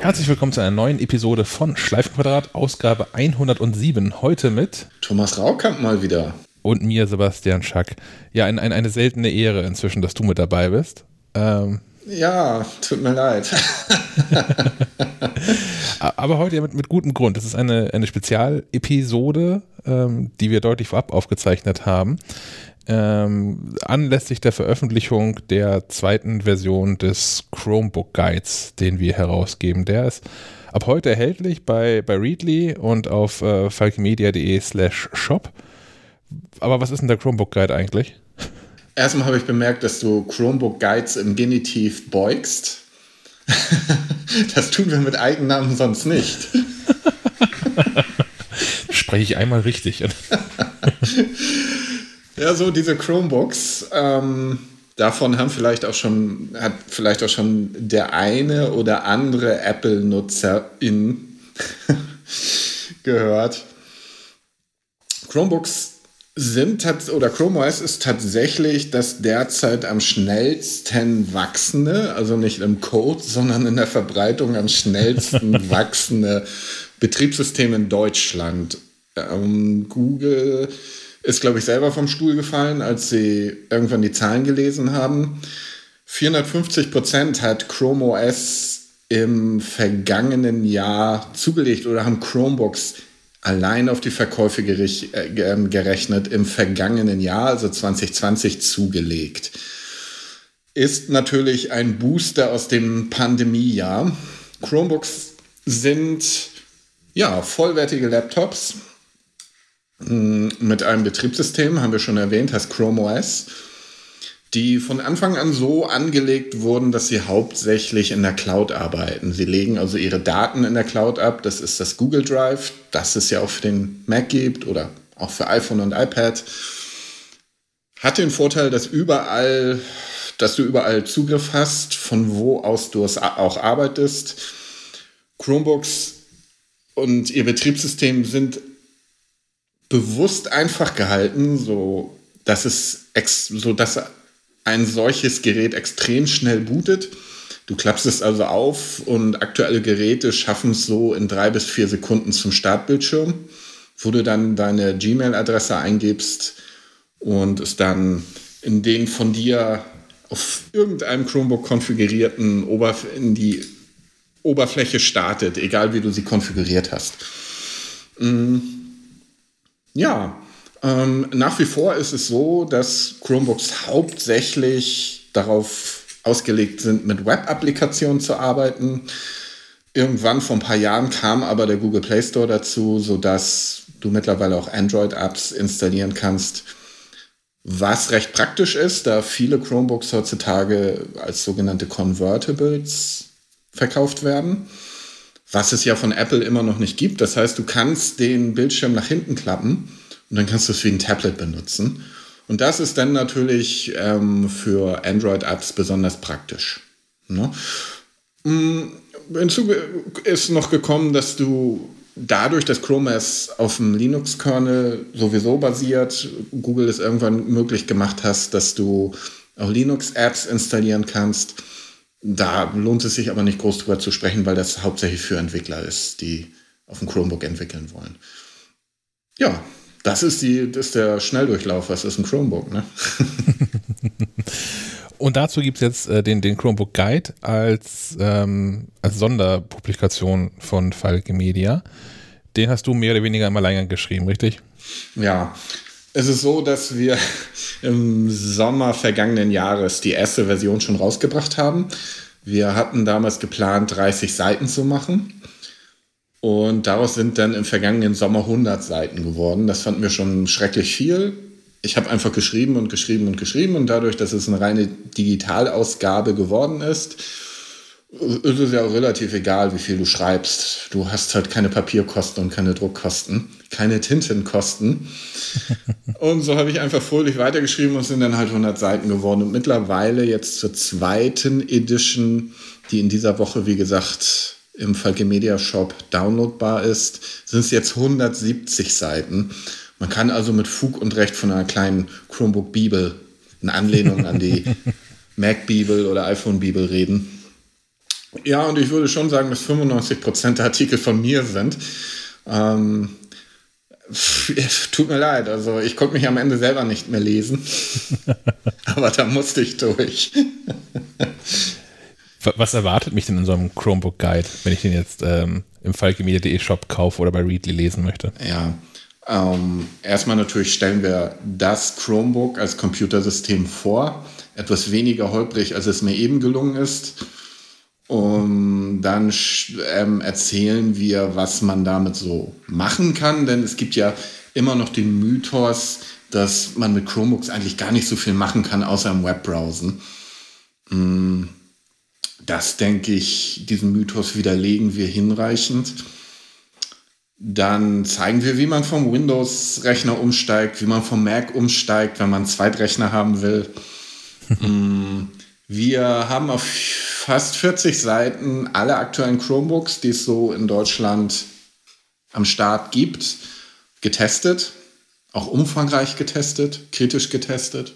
Herzlich willkommen zu einer neuen Episode von Schleifenquadrat, Ausgabe 107. Heute mit Thomas Raukamp mal wieder. Und mir, Sebastian Schack. Ja, ein, ein, eine seltene Ehre inzwischen, dass du mit dabei bist. Ähm, ja, tut mir leid. Aber heute ja mit, mit gutem Grund. Das ist eine, eine Spezialepisode, ähm, die wir deutlich vorab aufgezeichnet haben. Ähm, anlässlich der Veröffentlichung der zweiten Version des Chromebook Guides, den wir herausgeben. Der ist ab heute erhältlich bei, bei Readly und auf äh, falkimedia.de slash shop. Aber was ist denn der Chromebook Guide eigentlich? Erstmal habe ich bemerkt, dass du Chromebook Guides im Genitiv beugst. das tun wir mit Eigennamen sonst nicht. Spreche ich einmal richtig. ja, so diese Chromebooks. Ähm, davon haben vielleicht auch schon, hat vielleicht auch schon der eine oder andere Apple-Nutzerin gehört. Chromebooks sind oder Chrome OS ist tatsächlich das derzeit am schnellsten wachsende, also nicht im Code, sondern in der Verbreitung am schnellsten wachsende Betriebssystem in Deutschland. Ähm, Google ist, glaube ich, selber vom Stuhl gefallen, als sie irgendwann die Zahlen gelesen haben. 450 Prozent hat Chrome OS im vergangenen Jahr zugelegt oder haben Chromebooks allein auf die Verkäufe äh, ähm, gerechnet im vergangenen Jahr, also 2020, zugelegt. Ist natürlich ein Booster aus dem Pandemiejahr. Chromebooks sind ja vollwertige Laptops mit einem Betriebssystem, haben wir schon erwähnt, heißt Chrome OS die von Anfang an so angelegt wurden, dass sie hauptsächlich in der Cloud arbeiten. Sie legen also ihre Daten in der Cloud ab. Das ist das Google Drive, das es ja auch für den Mac gibt oder auch für iPhone und iPad. Hat den Vorteil, dass überall, dass du überall Zugriff hast, von wo aus du es auch arbeitest. Chromebooks und ihr Betriebssystem sind bewusst einfach gehalten, so dass es so dass ein solches Gerät extrem schnell bootet. Du klappst es also auf und aktuelle Geräte schaffen es so in drei bis vier Sekunden zum Startbildschirm, wo du dann deine Gmail-Adresse eingibst und es dann in den von dir auf irgendeinem Chromebook konfigurierten Oberf in die Oberfläche startet, egal wie du sie konfiguriert hast. Mm. Ja, ähm, nach wie vor ist es so, dass Chromebooks hauptsächlich darauf ausgelegt sind, mit Web-Applikationen zu arbeiten. Irgendwann vor ein paar Jahren kam aber der Google Play Store dazu, sodass du mittlerweile auch Android-Apps installieren kannst, was recht praktisch ist, da viele Chromebooks heutzutage als sogenannte Convertibles verkauft werden, was es ja von Apple immer noch nicht gibt. Das heißt, du kannst den Bildschirm nach hinten klappen und dann kannst du es wie ein Tablet benutzen. Und das ist dann natürlich ähm, für Android-Apps besonders praktisch. Ne? Mm, hinzu ist noch gekommen, dass du dadurch, dass Chrome OS auf dem Linux-Kernel sowieso basiert, Google es irgendwann möglich gemacht hast, dass du auch Linux-Apps installieren kannst. Da lohnt es sich aber nicht groß drüber zu sprechen, weil das hauptsächlich für Entwickler ist, die auf dem Chromebook entwickeln wollen. Ja, das ist, die, das ist der Schnelldurchlauf, das ist ein Chromebook, ne? Und dazu gibt es jetzt äh, den, den Chromebook Guide als, ähm, als Sonderpublikation von Falke Media. Den hast du mehr oder weniger im Alleingang geschrieben, richtig? Ja. Es ist so, dass wir im Sommer vergangenen Jahres die erste Version schon rausgebracht haben. Wir hatten damals geplant, 30 Seiten zu machen. Und daraus sind dann im vergangenen Sommer 100 Seiten geworden. Das fanden wir schon schrecklich viel. Ich habe einfach geschrieben und geschrieben und geschrieben und dadurch, dass es eine reine Digitalausgabe geworden ist, ist es ja auch relativ egal, wie viel du schreibst. Du hast halt keine Papierkosten und keine Druckkosten, keine Tintenkosten. und so habe ich einfach fröhlich weitergeschrieben und sind dann halt 100 Seiten geworden. Und mittlerweile jetzt zur zweiten Edition, die in dieser Woche, wie gesagt, im Falke Media Shop downloadbar ist, sind es jetzt 170 Seiten. Man kann also mit Fug und Recht von einer kleinen Chromebook Bibel in Anlehnung an die Mac Bibel oder iPhone Bibel reden. Ja, und ich würde schon sagen, dass 95 Prozent der Artikel von mir sind. Ähm, tut mir leid, also ich konnte mich am Ende selber nicht mehr lesen. Aber da musste ich durch. Was erwartet mich denn in so einem Chromebook Guide, wenn ich den jetzt ähm, im falkemedia.de Shop kaufe oder bei Readly lesen möchte? Ja, ähm, erstmal natürlich stellen wir das Chromebook als Computersystem vor. Etwas weniger holprig, als es mir eben gelungen ist. Und dann ähm, erzählen wir, was man damit so machen kann, denn es gibt ja immer noch den Mythos, dass man mit Chromebooks eigentlich gar nicht so viel machen kann, außer im Webbrowsen. Mm, das denke ich, diesen Mythos widerlegen wir hinreichend. Dann zeigen wir, wie man vom Windows-Rechner umsteigt, wie man vom Mac umsteigt, wenn man einen Zweitrechner haben will. Mm, wir haben auf fast 40 Seiten alle aktuellen Chromebooks, die es so in Deutschland am Start gibt, getestet. Auch umfangreich getestet, kritisch getestet.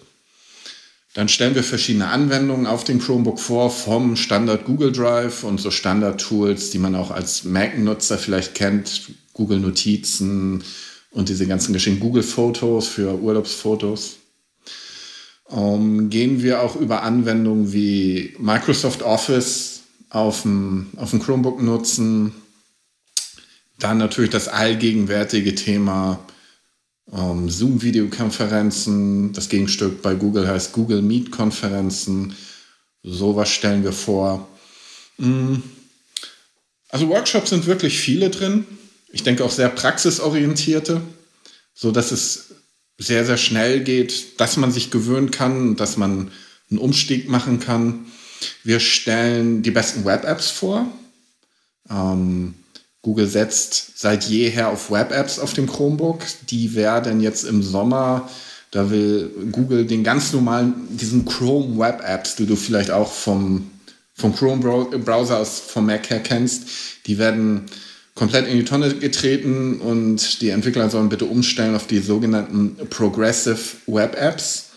Dann stellen wir verschiedene Anwendungen auf dem Chromebook vor, vom Standard Google Drive und so Standard-Tools, die man auch als Mac-Nutzer vielleicht kennt, Google Notizen und diese ganzen Geschichten, Google Fotos für Urlaubsfotos ähm, gehen wir auch über Anwendungen wie Microsoft Office auf dem, auf dem Chromebook nutzen. Dann natürlich das allgegenwärtige Thema ähm, Zoom-Videokonferenzen. Das Gegenstück bei Google heißt Google Meet-Konferenzen. Sowas stellen wir vor. Mm. Also Workshops sind wirklich viele drin. Ich denke auch sehr praxisorientierte, so dass es sehr, sehr schnell geht, dass man sich gewöhnen kann, dass man einen Umstieg machen kann. Wir stellen die besten Web-Apps vor. Ähm, Google setzt seit jeher auf Web-Apps auf dem Chromebook. Die werden jetzt im Sommer, da will Google den ganz normalen, diesen Chrome Web-Apps, die du vielleicht auch vom, vom Chrome-Browser aus vom Mac her kennst, die werden komplett in die Tonne getreten und die Entwickler sollen bitte umstellen auf die sogenannten Progressive Web Apps.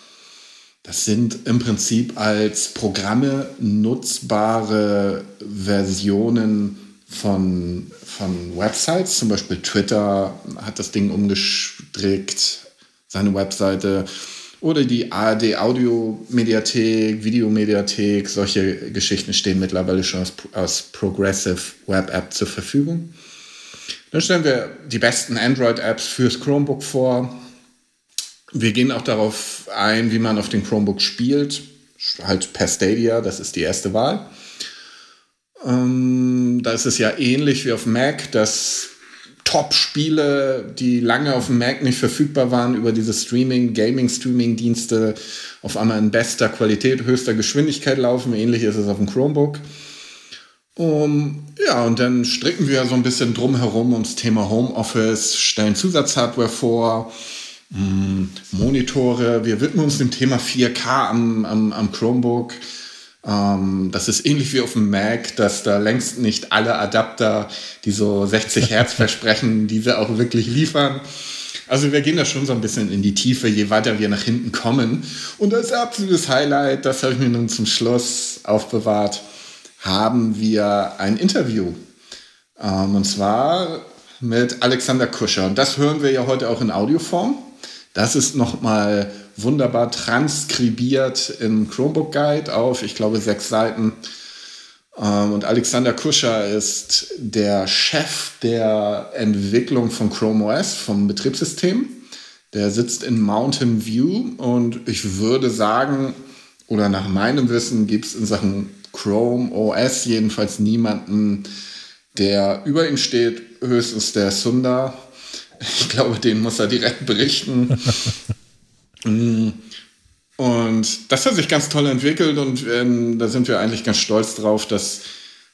Das sind im Prinzip als Programme nutzbare Versionen von, von Websites. Zum Beispiel Twitter hat das Ding umgestrickt, seine Webseite. Oder die ARD Audio Mediathek, Videomediathek, solche Geschichten stehen mittlerweile schon als, als Progressive Web App zur Verfügung. Dann stellen wir die besten Android-Apps fürs Chromebook vor. Wir gehen auch darauf ein, wie man auf dem Chromebook spielt. Halt per Stadia, das ist die erste Wahl. Ähm, da ist es ja ähnlich wie auf Mac, dass Top-Spiele, die lange auf dem Mac nicht verfügbar waren, über diese Streaming, Gaming-Streaming-Dienste auf einmal in bester Qualität, höchster Geschwindigkeit laufen. Ähnlich ist es auf dem Chromebook. Um, ja, und dann stricken wir so ein bisschen drumherum ums Thema Homeoffice, stellen Zusatzhardware vor, mh, mm, Monitore. Wir widmen uns dem Thema 4K am, am, am Chromebook. Ähm, das ist ähnlich wie auf dem Mac, dass da längst nicht alle Adapter, die so 60 Hertz versprechen, diese auch wirklich liefern. Also wir gehen da schon so ein bisschen in die Tiefe, je weiter wir nach hinten kommen. Und als absolutes Highlight, das habe ich mir nun zum Schluss aufbewahrt, haben wir ein Interview. Ähm, und zwar mit Alexander Kuscher. Und das hören wir ja heute auch in Audioform. Das ist nochmal wunderbar transkribiert im Chromebook Guide auf, ich glaube, sechs Seiten. Ähm, und Alexander Kuscher ist der Chef der Entwicklung von Chrome OS, vom Betriebssystem. Der sitzt in Mountain View und ich würde sagen, oder nach meinem Wissen gibt es in Sachen Chrome OS jedenfalls niemanden, der über ihn steht, höchstens der Sundar. Ich glaube, den muss er direkt berichten. Mm. und das hat sich ganz toll entwickelt und ähm, da sind wir eigentlich ganz stolz drauf, dass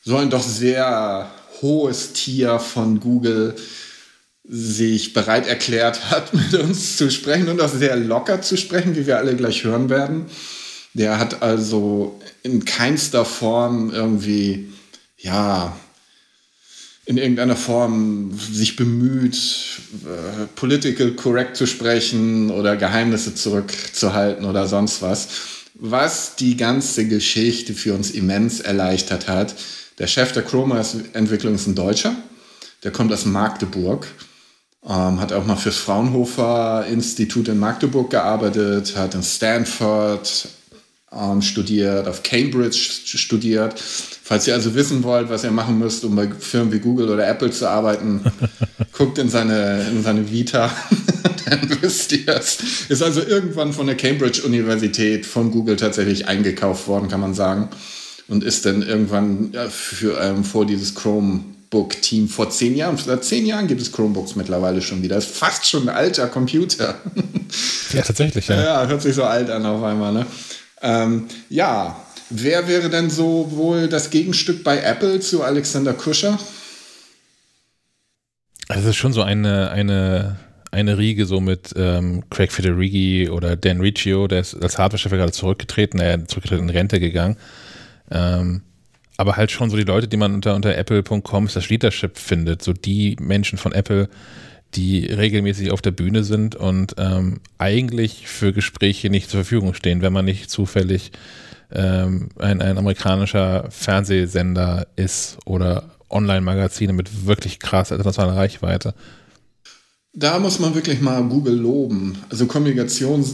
so ein doch sehr hohes Tier von Google sich bereit erklärt hat, mit uns zu sprechen und auch sehr locker zu sprechen, wie wir alle gleich hören werden. Der hat also in keinster Form irgendwie, ja, in irgendeiner Form sich bemüht, äh, political correct zu sprechen oder Geheimnisse zurückzuhalten oder sonst was. Was die ganze Geschichte für uns immens erleichtert hat, Der Chef der Chrome OS-Entwicklung ist ein Deutscher. Der kommt aus Magdeburg. Ähm, hat auch mal fürs Fraunhofer Institut in Magdeburg gearbeitet, hat in Stanford ähm, studiert, auf Cambridge studiert. Falls ihr also wissen wollt, was ihr machen müsst, um bei Firmen wie Google oder Apple zu arbeiten, guckt in seine, in seine Vita, dann wisst ihr es. Ist also irgendwann von der Cambridge Universität von Google tatsächlich eingekauft worden, kann man sagen. Und ist dann irgendwann ja, für, ähm, vor dieses Chrome Chromebook-Team vor zehn Jahren. Seit zehn Jahren gibt es Chromebooks mittlerweile schon wieder. Das ist fast schon ein alter Computer. Ja, tatsächlich, ja. Ja, hört sich so alt an auf einmal, ne? Ähm, ja, wer wäre denn so wohl das Gegenstück bei Apple zu Alexander Kuscher? Also es ist schon so eine, eine, eine Riege so mit ähm, Craig Federighi oder Dan Riccio, der ist als Hardware-Chef gerade zurückgetreten, er ist zurückgetreten in Rente gegangen. Ähm, aber halt schon so die Leute, die man unter, unter apple.com das Leadership findet, so die Menschen von Apple, die regelmäßig auf der Bühne sind und ähm, eigentlich für Gespräche nicht zur Verfügung stehen, wenn man nicht zufällig ähm, ein, ein amerikanischer Fernsehsender ist oder Online-Magazine mit wirklich krass internationaler Reichweite. Da muss man wirklich mal Google loben. Also Kommunikation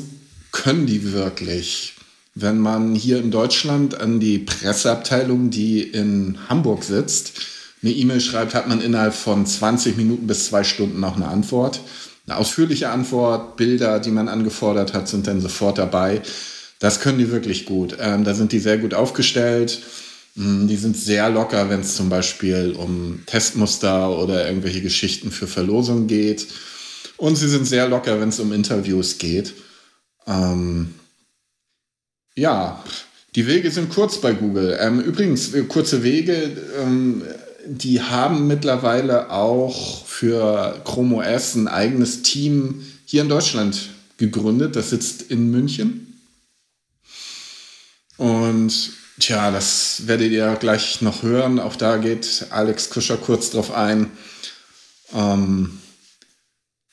können die wirklich. Wenn man hier in Deutschland an die Presseabteilung, die in Hamburg sitzt, eine E-Mail schreibt, hat man innerhalb von 20 Minuten bis zwei Stunden noch eine Antwort. Eine ausführliche Antwort, Bilder, die man angefordert hat, sind dann sofort dabei. Das können die wirklich gut. Ähm, da sind die sehr gut aufgestellt. Mm, die sind sehr locker, wenn es zum Beispiel um Testmuster oder irgendwelche Geschichten für Verlosungen geht. Und sie sind sehr locker, wenn es um Interviews geht. Ähm, ja, die Wege sind kurz bei Google. Ähm, übrigens, äh, kurze Wege, ähm, die haben mittlerweile auch für Chrome OS ein eigenes Team hier in Deutschland gegründet. Das sitzt in München. Und tja, das werdet ihr gleich noch hören. Auch da geht Alex Kuscher kurz drauf ein. Ähm,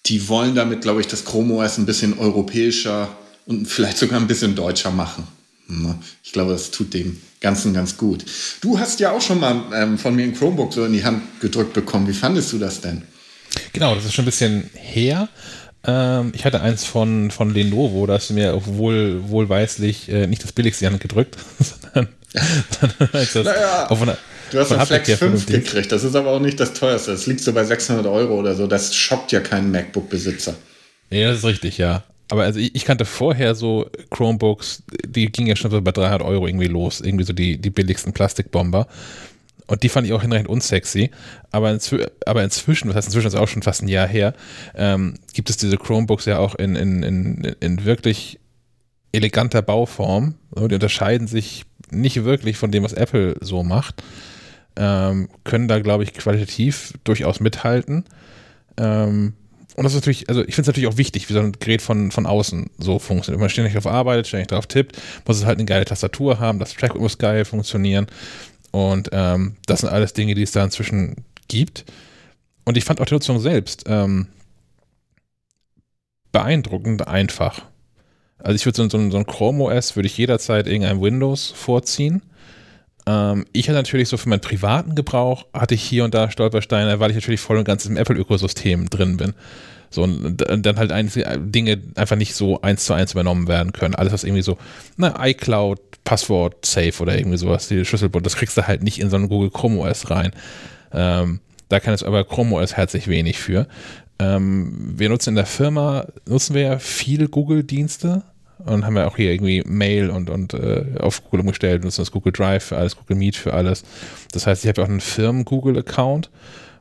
die wollen damit, glaube ich, das Chrome OS ein bisschen europäischer und vielleicht sogar ein bisschen deutscher machen. Ne? Ich glaube, das tut dem Ganzen ganz gut. Du hast ja auch schon mal ähm, von mir ein Chromebook so in die Hand gedrückt bekommen. Wie fandest du das denn? Genau, das ist schon ein bisschen her. Ähm, ich hatte eins von, von Lenovo, da hast du mir wohl, wohlweislich äh, nicht das billigste in die Hand gedrückt, sondern, sondern das naja, auf einer, Du hast ein Flex 5 gekriegt, das ist aber auch nicht das teuerste. Das liegt so bei 600 Euro oder so. Das schockt ja keinen MacBook-Besitzer. Ja, das ist richtig, ja aber also ich, ich, kannte vorher so Chromebooks, die gingen ja schon so bei 300 Euro irgendwie los, irgendwie so die, die billigsten Plastikbomber. Und die fand ich auch hinreichend unsexy. Aber, inzw aber inzwischen, was heißt inzwischen, ist auch schon fast ein Jahr her, ähm, gibt es diese Chromebooks ja auch in, in, in, in wirklich eleganter Bauform. Die unterscheiden sich nicht wirklich von dem, was Apple so macht. Ähm, können da, glaube ich, qualitativ durchaus mithalten. Ähm, und das ist natürlich, also ich finde es natürlich auch wichtig, wie so ein Gerät von, von außen so funktioniert. Wenn man ständig darauf arbeitet, ständig darauf tippt, muss es halt eine geile Tastatur haben, das Track muss geil funktionieren. Und ähm, das sind alles Dinge, die es da inzwischen gibt. Und ich fand auch die Nutzung selbst ähm, beeindruckend einfach. Also ich würde so, so, so ein Chrome OS würde ich jederzeit irgendein Windows vorziehen. Ähm, ich hatte natürlich so für meinen privaten Gebrauch, hatte ich hier und da Stolpersteine, weil ich natürlich voll und ganz im Apple-Ökosystem drin bin. So, und dann halt einige Dinge einfach nicht so eins zu eins übernommen werden können. Alles, was irgendwie so, na, iCloud, Passwort, Safe oder irgendwie sowas, die Schlüsselbund, das kriegst du halt nicht in so einen Google Chrome OS rein. Ähm, da kann es aber Chrome OS herzlich wenig für. Ähm, wir nutzen in der Firma, nutzen wir ja viele Google-Dienste, und haben ja auch hier irgendwie Mail und, und äh, auf Google umgestellt, nutzen das Google Drive für alles, Google Meet für alles. Das heißt, ich habe ja auch einen Firmen-Google-Account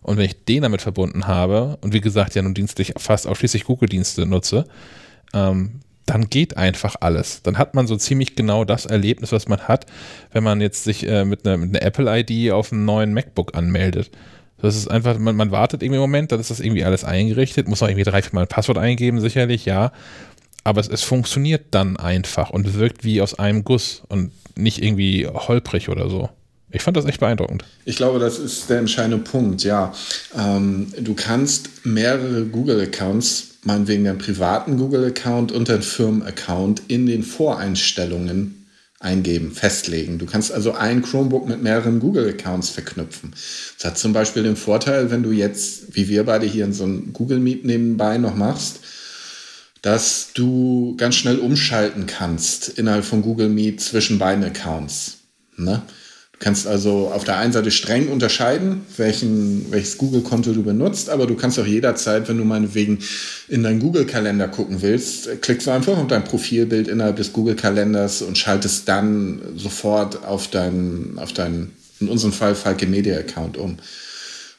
und wenn ich den damit verbunden habe und wie gesagt ja nun dienstlich fast ausschließlich Google-Dienste nutze, ähm, dann geht einfach alles. Dann hat man so ziemlich genau das Erlebnis, was man hat, wenn man jetzt sich äh, mit einer eine Apple-ID auf einem neuen MacBook anmeldet. Das ist einfach, man, man wartet irgendwie einen Moment, dann ist das irgendwie alles eingerichtet, muss auch irgendwie drei, vier Mal ein Passwort eingeben, sicherlich, ja aber es, es funktioniert dann einfach und wirkt wie aus einem Guss und nicht irgendwie holprig oder so. Ich fand das echt beeindruckend. Ich glaube, das ist der entscheidende Punkt, ja. Ähm, du kannst mehrere Google-Accounts, meinetwegen deinen privaten Google-Account und deinen Firmen-Account in den Voreinstellungen eingeben, festlegen. Du kannst also ein Chromebook mit mehreren Google-Accounts verknüpfen. Das hat zum Beispiel den Vorteil, wenn du jetzt, wie wir beide hier in so einem Google Meet nebenbei noch machst, dass du ganz schnell umschalten kannst innerhalb von Google Meet zwischen beiden Accounts. Ne? Du kannst also auf der einen Seite streng unterscheiden, welchen, welches Google-Konto du benutzt, aber du kannst auch jederzeit, wenn du meinetwegen in deinen Google-Kalender gucken willst, klickst du einfach auf dein Profilbild innerhalb des Google-Kalenders und schaltest dann sofort auf deinen, auf deinen, in unserem Fall Falke Media-Account um.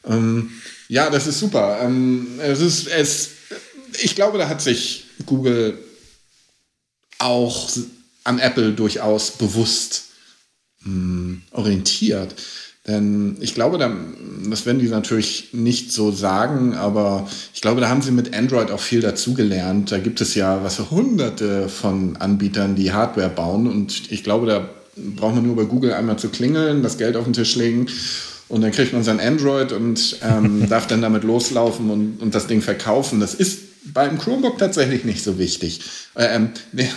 Ähm, ja, das ist super. Ähm, es ist, es, ich glaube, da hat sich Google auch an Apple durchaus bewusst mh, hm, orientiert. Denn ich glaube, da, das werden die natürlich nicht so sagen, aber ich glaube, da haben sie mit Android auch viel dazugelernt. Da gibt es ja was für hunderte von Anbietern, die Hardware bauen. Und ich glaube, da braucht man nur bei Google einmal zu klingeln, das Geld auf den Tisch legen und dann kriegt man sein Android und ähm, darf dann damit loslaufen und, und das Ding verkaufen. Das ist beim Chromebook tatsächlich nicht so wichtig. Äh, ähm,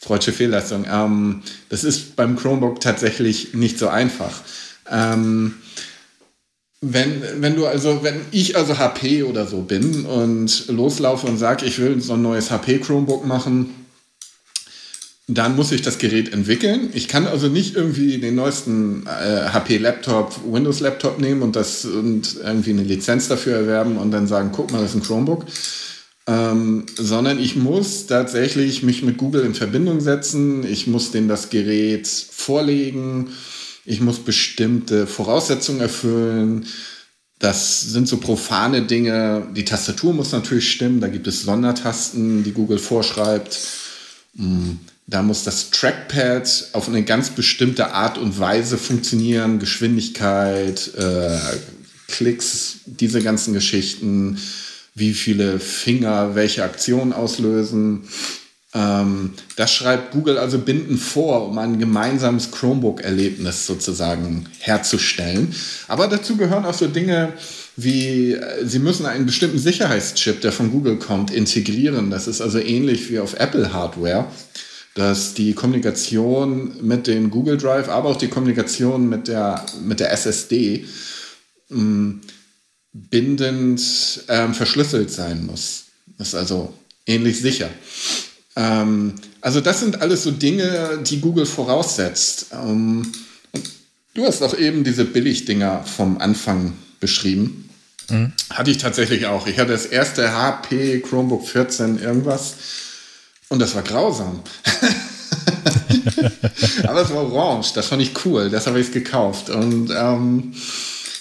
freudsche Fehlleistung. Ähm, das ist beim Chromebook tatsächlich nicht so einfach. Ähm, wenn, wenn du also, wenn ich also HP oder so bin und loslaufe und sage, ich will so ein neues HP Chromebook machen, dann muss ich das Gerät entwickeln. Ich kann also nicht irgendwie den neuesten äh, HP Laptop, Windows Laptop nehmen und das und irgendwie eine Lizenz dafür erwerben und dann sagen, guck mal, das ist ein Chromebook ähm, sondern ich muss tatsächlich mich mit Google in Verbindung setzen. Ich muss denen das Gerät vorlegen. Ich muss bestimmte Voraussetzungen erfüllen. Das sind so profane Dinge. Die Tastatur muss natürlich stimmen. Da gibt es Sondertasten, die Google vorschreibt. Mm, da muss das Trackpad auf eine ganz bestimmte Art und Weise funktionieren. Geschwindigkeit, äh, Klicks, diese ganzen Geschichten wie viele Finger welche Aktion auslösen. Ähm, das schreibt Google also Binden vor, um ein gemeinsames Chromebook-Erlebnis sozusagen herzustellen. Aber dazu gehören auch so Dinge wie, äh, sie müssen einen bestimmten Sicherheitschip, der von Google kommt, integrieren. Das ist also ähnlich wie auf Apple-Hardware dass die Kommunikation mit dem Google Drive, aber auch die Kommunikation mit der, mit der SSD mh, mm, bindend ähm, verschlüsselt sein muss. Das ist also ähnlich sicher. Ähm, also das sind alles so Dinge, die Google voraussetzt. Ähm, du hast auch eben diese Billigdinger vom Anfang beschrieben. Mhm. Hatte ich tatsächlich auch. Ich hatte das erste HP Chromebook 14 irgendwas und das war grausam. Aber es war orange, das fand ich cool, das habe ich gekauft. Und ähm,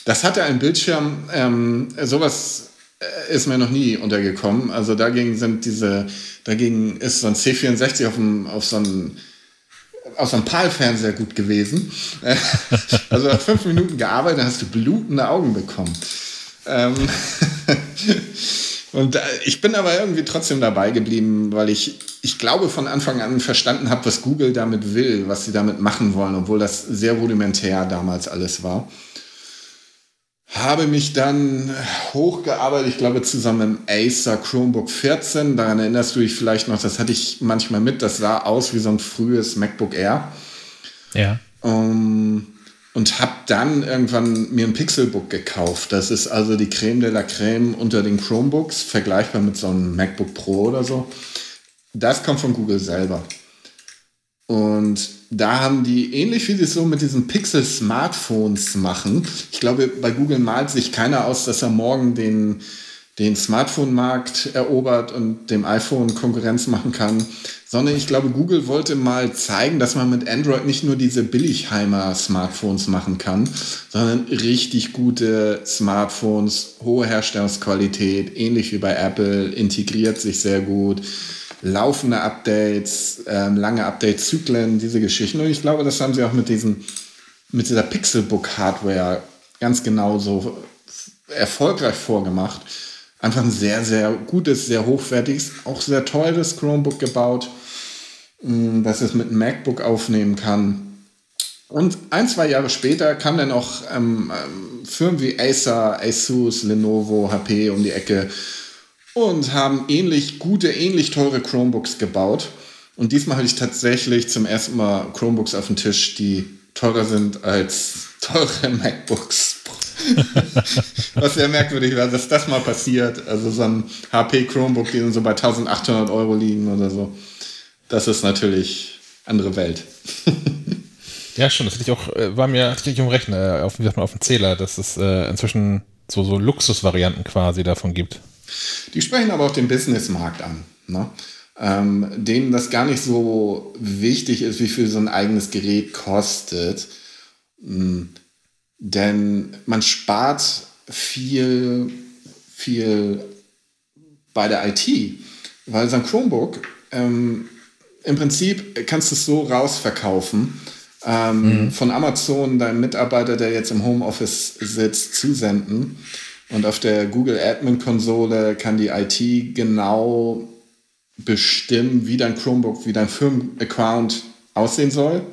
das hatte einen Bildschirm, ähm, sowas äh, ist mir noch nie untergekommen. Also dagegen sind diese, dagegen ist so ein C64 auf, dem, auf so einem aus einem PAL-Fernseher gut gewesen. also nach fünf Minuten gearbeitet, hast du blutende Augen bekommen. Ähm und äh, ich bin aber irgendwie trotzdem dabei geblieben, weil ich, ich glaube, von Anfang an verstanden habe, was Google damit will, was sie damit machen wollen, obwohl das sehr rudimentär damals alles war habe mich dann hochgearbeitet, ich glaube zusammen im Acer Chromebook 14. Daran erinnerst du dich vielleicht noch, das hatte ich manchmal mit, das sah aus wie so ein frühes MacBook Air. Ja. Um, ähm, und habe dann irgendwann mir ein Pixelbook gekauft. Das ist also die Creme de la Creme unter den Chromebooks, vergleichbar mit so einem MacBook Pro oder so. Das kommt von Google selber. Und da haben die, ähnlich wie sie es so mit diesen Pixel-Smartphones machen, ich glaube, bei Google malt sich keiner aus, dass er morgen den, den Smartphone-Markt erobert und dem iPhone Konkurrenz machen kann, sondern ich glaube, Google wollte mal zeigen, dass man mit Android nicht nur diese Billigheimer-Smartphones machen kann, sondern richtig gute Smartphones, hohe Herstellungsqualität, ähnlich wie bei Apple, integriert sich sehr gut laufende Updates, ähm, lange Update-Zyklen, diese Geschichten. Und ich glaube, das haben sie auch mit, diesen, mit dieser Pixelbook-Hardware ganz genauso erfolgreich vorgemacht. Einfach ein sehr, sehr gutes, sehr hochwertiges, auch sehr teures Chromebook gebaut, mm, das es mit einem MacBook aufnehmen kann. Und ein, zwei Jahre später kamen dann auch ähm, ähm, Firmen wie Acer, Asus, Lenovo, HP um die Ecke und haben ähnlich gute, ähnlich teure Chromebooks gebaut. Und diesmal hatte ich tatsächlich zum ersten Mal Chromebooks auf dem Tisch, die teurer sind als teure MacBooks. Was sehr merkwürdig war, dass das mal passiert. Also so ein HP Chromebook, die so bei 1800 Euro liegen oder so. Das ist natürlich andere Welt. ja, schon. Das hatte ich auch, äh, war mir richtig um Rechner, auf, sagt man, auf dem Zähler, dass es äh, inzwischen so, so Luxusvarianten quasi davon gibt. Die sprechen aber auch den Businessmarkt an. Ne? Ähm, denen das gar nicht so wichtig ist, wie viel so ein eigenes Gerät kostet. Mhm. Denn man spart viel, viel bei der IT, weil so ein Chromebook ähm, im Prinzip kannst du es so rausverkaufen. Ähm, mhm. Von Amazon deinem Mitarbeiter, der jetzt im Homeoffice sitzt, zusenden. Und auf der Google Admin Konsole kann die IT genau bestimmen, wie dein Chromebook, wie dein Firmenaccount aussehen soll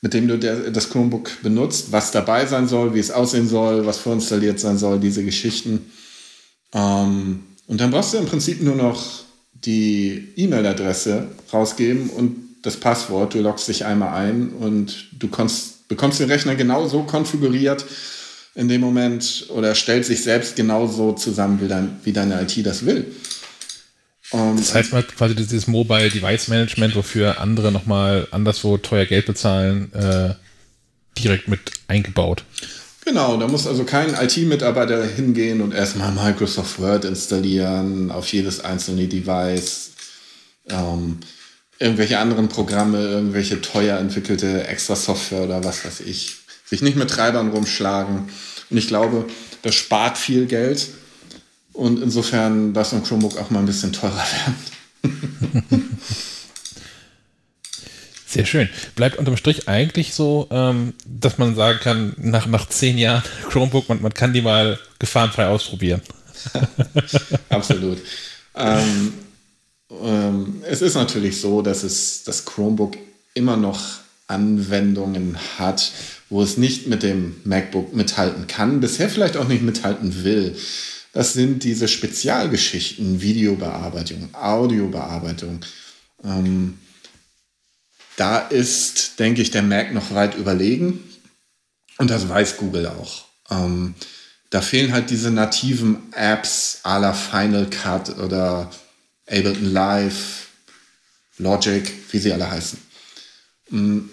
mit dem du der, das Chromebook benutzt, was dabei sein soll, wie es aussehen soll, was vorinstalliert sein soll, diese Geschichten. Ähm, und dann brauchst du im Prinzip nur noch die E-Mail-Adresse rausgeben und das Passwort. Du loggst dich einmal ein und du kommst, bekommst den Rechner genauso konfiguriert in dem Moment oder stellt sich selbst genauso zusammen, wie, dein, wie deine IT das will. Um, das heißt mal quasi dieses Mobile Device Management, wofür andere nochmal anderswo teuer Geld bezahlen, äh, direkt mit eingebaut. Genau, da muss also kein IT-Mitarbeiter hingehen und erstmal Microsoft Word installieren auf jedes einzelne Device. Ähm, irgendwelche anderen Programme, irgendwelche teuer entwickelte extra Software oder was weiß ich. Sich nicht mit Treibern rumschlagen. Und ich glaube, das spart viel Geld und insofern darf so ein Chromebook auch mal ein bisschen teurer werden. Sehr schön. Bleibt unterm Strich eigentlich so, ähm, dass man sagen kann, nach, nach zehn Jahren Chromebook, man, man kann die mal gefahrenfrei ausprobieren. Absolut. Ähm, ähm, es ist natürlich so, dass es das Chromebook immer noch Anwendungen hat, wo es nicht mit dem MacBook mithalten kann, bisher vielleicht auch nicht mithalten will. Das sind diese Spezialgeschichten, Videobearbeitung, Audiobearbeitung. Ähm, da ist, denke ich, der Mac noch weit überlegen. Und das weiß Google auch. Ähm, da fehlen halt diese nativen Apps à la Final Cut oder Ableton Live, Logic, wie sie alle heißen. Ähm,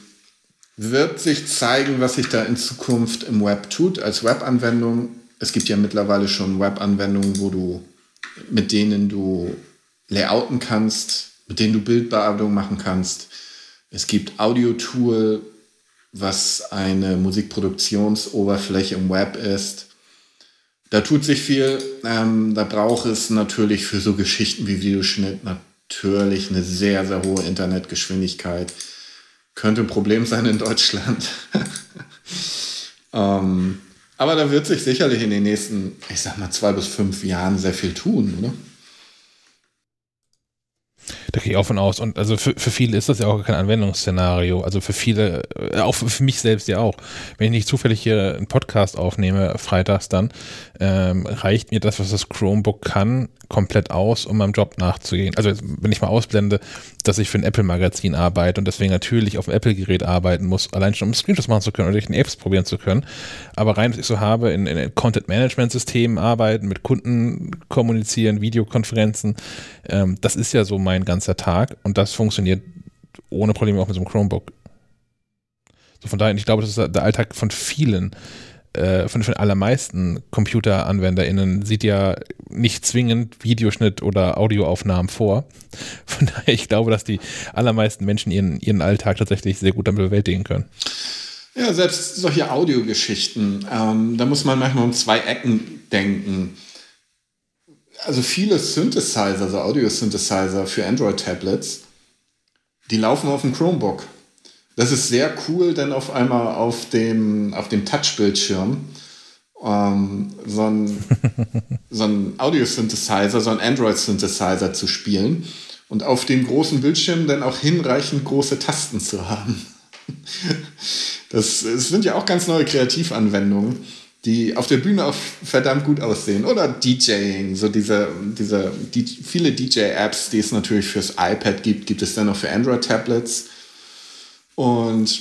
wird sich zeigen, was sich da in Zukunft im Web tut als Webanwendung es gibt ja mittlerweile schon Web-Anwendungen, wo du mit denen du layouten kannst, mit denen du Bildbearbeitung machen kannst. Es gibt Audio-Tool, was eine Musikproduktionsoberfläche im Web ist. Da tut sich viel. Ähm, da braucht es natürlich für so Geschichten wie Videoschnitt natürlich eine sehr, sehr hohe Internetgeschwindigkeit. Könnte ein Problem sein in Deutschland. ähm, aber da wird sich sicherlich in den nächsten, ich sag mal, zwei bis fünf Jahren sehr viel tun, oder? Da gehe ich auch von aus. Und also für, für viele ist das ja auch kein Anwendungsszenario. Also für viele, äh, auch für mich selbst ja auch. Wenn ich nicht zufällig hier einen Podcast aufnehme, freitags dann, ähm, reicht mir das, was das Chromebook kann, komplett aus, um meinem Job nachzugehen. Also wenn ich mal ausblende, dass ich für ein Apple-Magazin arbeite und deswegen natürlich auf dem Apple-Gerät arbeiten muss, allein schon um Screenshots machen zu können oder in Apps probieren zu können. Aber rein, was ich so habe, in, in Content-Management-Systemen arbeiten, mit Kunden kommunizieren, Videokonferenzen, ähm, das ist ja so mein ganzer Tag und das funktioniert ohne Probleme auch mit so einem Chromebook. So von daher, ich glaube, das ist der Alltag von vielen äh, von den allermeisten ComputeranwenderInnen sieht ja nicht zwingend Videoschnitt oder Audioaufnahmen vor. Von daher, ich glaube, dass die allermeisten Menschen ihren, ihren Alltag tatsächlich sehr gut damit bewältigen können. Ja, selbst solche Audiogeschichten, ähm, da muss man manchmal um zwei Ecken denken. Also viele Synthesizer, also Audio-Synthesizer für Android-Tablets, die laufen auf dem Chromebook. Das ist sehr cool, denn auf einmal auf dem, auf dem Touchbildschirm ähm, so ein, so ein Audio-Synthesizer, so ein Android-Synthesizer zu spielen und auf dem großen Bildschirm dann auch hinreichend große Tasten zu haben. Das, das sind ja auch ganz neue Kreativanwendungen, die auf der Bühne auch verdammt gut aussehen. Oder DJing, so diese, diese die, viele DJ-Apps, die es natürlich fürs iPad gibt, gibt es dann auch für Android-Tablets. Und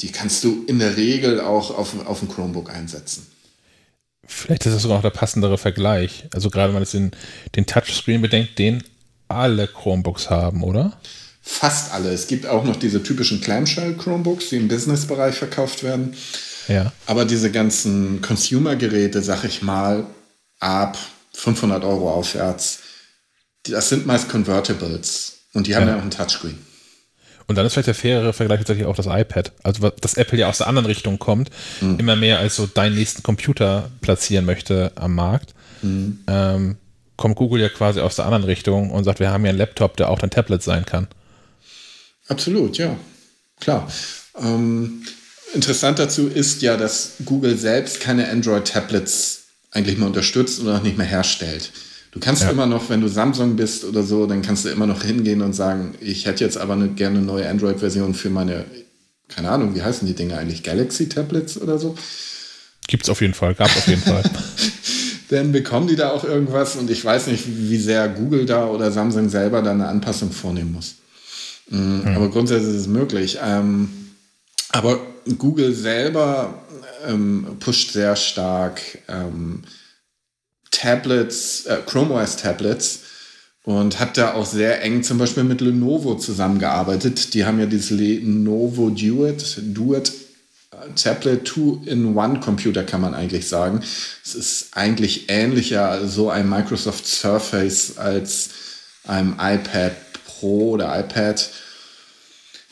die kannst du in der Regel auch auf, auf dem Chromebook einsetzen. Vielleicht ist das sogar auch der passendere Vergleich. Also gerade wenn man jetzt den, den Touchscreen bedenkt, den alle Chromebooks haben, oder? Fast alle. Es gibt auch noch diese typischen Clamshell-Chromebooks, die im Business-Bereich verkauft werden. Ja. Aber diese ganzen Consumer-Geräte, sag ich mal, ab 500 Euro aufwärts, das sind meist Convertibles. Und die haben ja, ja auch einen Touchscreen. Und dann ist vielleicht der fairere Vergleich tatsächlich auch das iPad. Also, dass Apple ja aus der anderen Richtung kommt, mhm. immer mehr als so deinen nächsten Computer platzieren möchte am Markt. Mhm. Ähm, kommt Google ja quasi aus der anderen Richtung und sagt, wir haben ja einen Laptop, der auch dein Tablet sein kann. Absolut, ja. Klar. Ähm, interessant dazu ist ja, dass Google selbst keine Android-Tablets eigentlich mehr unterstützt oder auch nicht mehr herstellt. Du kannst ja. immer noch, wenn du Samsung bist oder so, dann kannst du immer noch hingehen und sagen, ich hätte jetzt aber eine, gerne eine neue Android-Version für meine, keine Ahnung, wie heißen die Dinge eigentlich? Galaxy-Tablets oder so? Gibt's auf jeden Fall, gab auf jeden Fall. dann bekommen die da auch irgendwas und ich weiß nicht, wie sehr Google da oder Samsung selber da eine Anpassung vornehmen muss. Mhm, mhm. Aber grundsätzlich ist es möglich. Ähm, aber Google selber ähm, pusht sehr stark ähm, Tablets, äh, Chrome OS Tablets und hat da auch sehr eng zum Beispiel mit Lenovo zusammengearbeitet. Die haben ja dieses Lenovo Duet, Duet äh, Tablet Two-in-One-Computer kann man eigentlich sagen. Es ist eigentlich ähnlicher so ein Microsoft Surface als einem iPad Pro oder iPad.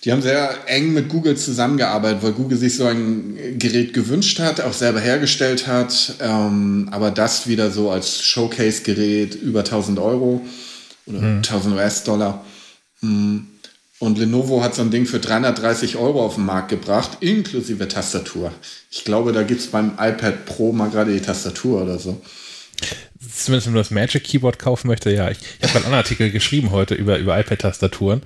Die haben sehr eng mit Google zusammengearbeitet, weil Google sich so ein Gerät gewünscht hat, auch selber hergestellt hat, ähm, aber das wieder so als Showcase-Gerät über 1000 Euro oder mhm. 1000 US-Dollar. Mhm. Und Lenovo hat so ein Ding für 330 Euro auf den Markt gebracht, inklusive Tastatur. Ich glaube, da gibt es beim iPad Pro mal gerade die Tastatur oder so. Zumindest wenn du das Magic Keyboard kaufen möchtest, ja. Ich, ich habe einen Artikel geschrieben heute über, über iPad-Tastaturen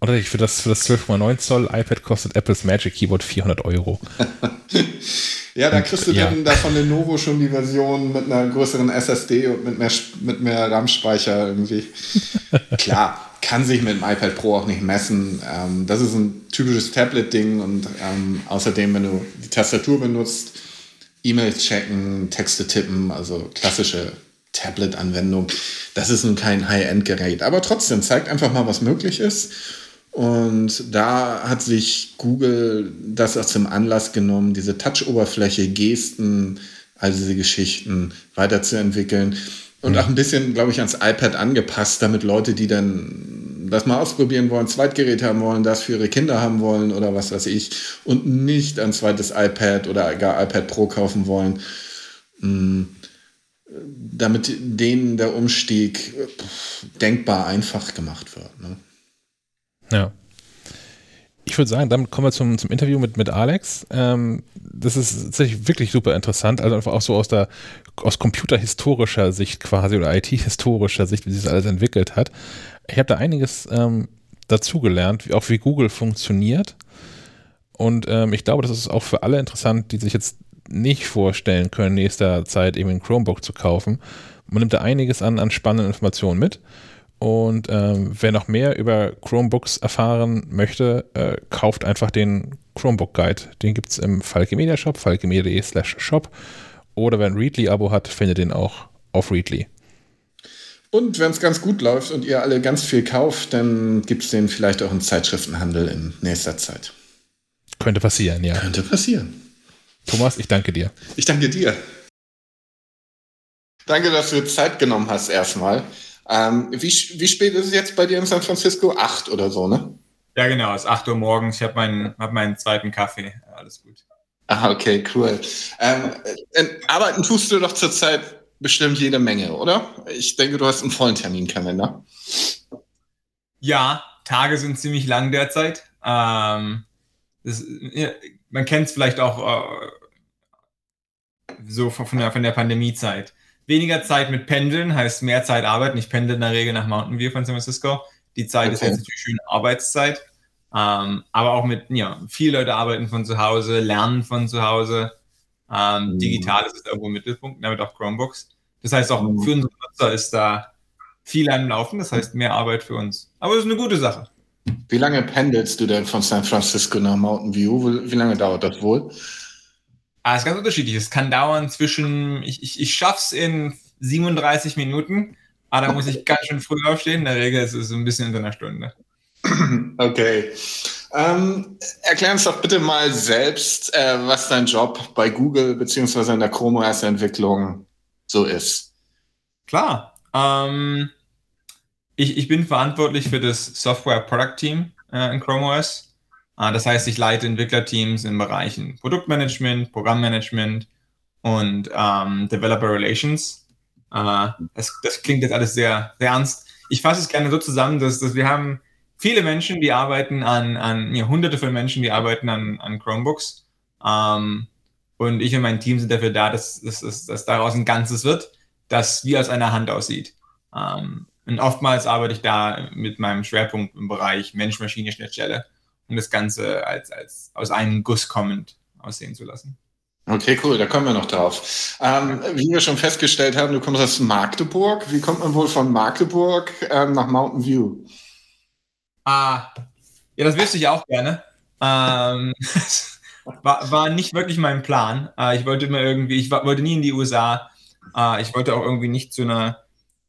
und für das, für das 12,9 Zoll iPad kostet Apples Magic Keyboard 400 Euro. ja, da kriegst du ja. dann da von Lenovo schon die Version mit einer größeren SSD und mit mehr, mit mehr RAM-Speicher irgendwie. Klar, kann sich mit dem iPad Pro auch nicht messen. Ähm, das ist ein typisches Tablet-Ding und ähm, außerdem, wenn du die Tastatur benutzt, E-Mails checken, Texte tippen, also klassische Tablet-Anwendung. Das ist nun kein High-End-Gerät, aber trotzdem zeigt einfach mal, was möglich ist. Und da hat sich Google das auch zum Anlass genommen, diese Touch-Oberfläche, Gesten, all diese Geschichten weiterzuentwickeln. Und auch ein bisschen, glaube ich, ans iPad angepasst, damit Leute, die dann das mal ausprobieren wollen, Zweitgerät haben wollen, das für ihre Kinder haben wollen oder was weiß ich, und nicht ein zweites iPad oder gar iPad Pro kaufen wollen, mm, damit denen der Umstieg denkbar einfach gemacht wird. Ne? Ja. Ich würde sagen, damit kommen wir zum, zum Interview mit, mit Alex. Ähm, das ist tatsächlich wirklich super interessant, also einfach auch so aus der aus computerhistorischer Sicht quasi oder IT-historischer Sicht, wie sich das alles entwickelt hat. Ich habe da einiges ähm, dazugelernt, auch wie Google funktioniert. Und ähm, ich glaube, das ist auch für alle interessant, die sich jetzt nicht vorstellen können, nächster Zeit eben ein Chromebook zu kaufen. Man nimmt da einiges an, an spannenden Informationen mit. Und ähm, wer noch mehr über Chromebooks erfahren möchte, äh, kauft einfach den Chromebook Guide. Den gibt es im Falke Media Shop, falkemedia.de slash shop. Oder wer ein Readly-Abo hat, findet den auch auf Readly. Und wenn es ganz gut läuft und ihr alle ganz viel kauft, dann gibt es den vielleicht auch im Zeitschriftenhandel in nächster Zeit. Könnte passieren, ja. Könnte passieren. Thomas, ich danke dir. Ich danke dir. Danke, dass du Zeit genommen hast erstmal. Ähm, wie, wie spät ist es jetzt bei dir in San Francisco? Acht oder so, ne? Ja, genau, es ist 8 Uhr morgens. Ich habe meinen, hab meinen zweiten Kaffee. Alles gut. Ah, okay, cool. Ähm, äh, arbeiten tust du doch zurzeit bestimmt jede Menge, oder? Ich denke, du hast einen vollen Terminkalender. Ja, Tage sind ziemlich lang derzeit. Ähm, das, man kennt es vielleicht auch äh, so von der, von der Pandemiezeit weniger Zeit mit Pendeln, heißt mehr Zeit arbeiten. Ich pendle in der Regel nach Mountain View von San Francisco. Die Zeit okay. ist jetzt natürlich schöne Arbeitszeit. Ähm, aber auch mit, ja, viele Leute arbeiten von zu Hause, lernen von zu Hause. Ähm, mhm. Digital ist irgendwo im Mittelpunkt, damit auch Chromebooks. Das heißt, auch mhm. für unsere Nutzer ist da viel am Laufen, das heißt mehr Arbeit für uns. Aber es ist eine gute Sache. Wie lange pendelst du denn von San Francisco nach Mountain View? Wie lange dauert das wohl? Ah, ist ganz unterschiedlich. Es kann dauern zwischen, ich, ich, ich schaff's in 37 Minuten, aber da muss ich ganz schön früh aufstehen. In der Regel ist es so ein bisschen in einer Stunde. Okay. Ähm, erklär uns doch bitte mal selbst, äh, was dein Job bei Google beziehungsweise in der Chrome OS Entwicklung so ist. Klar. Ähm, ich, ich bin verantwortlich für das Software Product Team äh, in Chrome OS. Äh, das heißt, ich leite Entwicklerteams in Bereichen Produktmanagement, Programmmanagement und ähm, Developer Relations. Äh, das, das klingt jetzt alles sehr, sehr ernst. Ich fasse es gerne so zusammen, dass, dass wir haben viele Menschen, die arbeiten an, an ja, hunderte von Menschen, die arbeiten an, an Chromebooks. Ähm, und ich und mein Team sind dafür da, dass, dass, dass, daraus ein Ganzes wird, das wie aus einer Hand aussieht. Ähm, und oftmals arbeite ich da mit meinem Schwerpunkt im Bereich Mensch-Maschine-Schnittstelle, um das Ganze als, als aus einem Guss kommend aussehen zu lassen. Okay, cool, da kommen wir noch drauf. Ähm, wie wir schon festgestellt haben, du kommst aus Magdeburg. Wie kommt man wohl von Magdeburg ähm, nach Mountain View? Ah, ja, das wüsste ich auch gerne. Ähm, war, war nicht wirklich mein Plan. Äh, ich wollte immer irgendwie, ich war, wollte nie in die USA. Äh, ich wollte auch irgendwie nicht zu einer,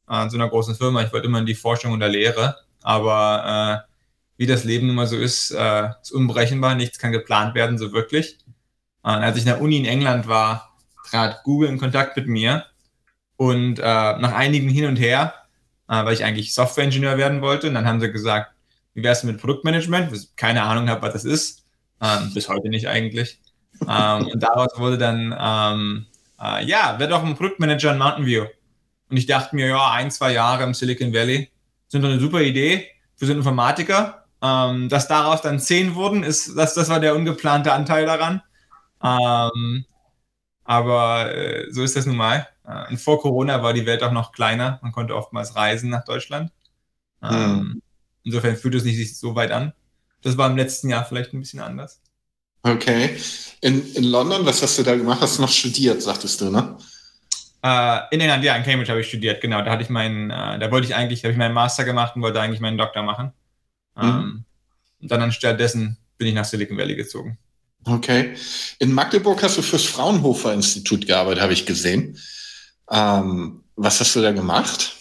äh, zu einer großen Firma. Ich wollte immer in die Forschung und der Lehre. Aber äh, wie das Leben immer so ist, äh, ist unberechenbar. Nichts kann geplant werden, so wirklich. Und als ich in der Uni in England war, trat Google in Kontakt mit mir. Und äh, nach einigen Hin und Her, weil ich eigentlich Softwareingenieur werden wollte, und dann haben sie gesagt, wie wär's mit Produktmanagement? Keine Ahnung habe, was das ist. Ähm, bis heute nicht eigentlich. Ähm, und daraus wurde dann, ähm, äh, ja, werde doch ein Produktmanager in Mountain View. Und ich dachte mir, ja, ein, zwei Jahre im Silicon Valley sind doch eine super Idee so einen Informatiker. Ähm, dass daraus dann zehn wurden, ist, das, das war der ungeplante Anteil daran. Ähm, aber äh, so ist das nun mal. Äh, vor Corona war die Welt auch noch kleiner. Man konnte oftmals reisen nach Deutschland. Mhm. Insofern fühlt es sich so weit an. Das war im letzten Jahr vielleicht ein bisschen anders. Okay. In, in London, was hast du da gemacht? Hast du noch studiert, sagtest du, ne? Äh, in England, ja, in Cambridge habe ich studiert, genau. Da hatte ich meinen, äh, da wollte ich eigentlich, habe ich meinen Master gemacht und wollte eigentlich meinen Doktor machen. Mhm. Ähm, und dann anstelle dessen bin ich nach Silicon Valley gezogen. Okay. In Magdeburg hast du fürs Fraunhofer Institut gearbeitet, habe ich gesehen. Ähm, was hast du da gemacht?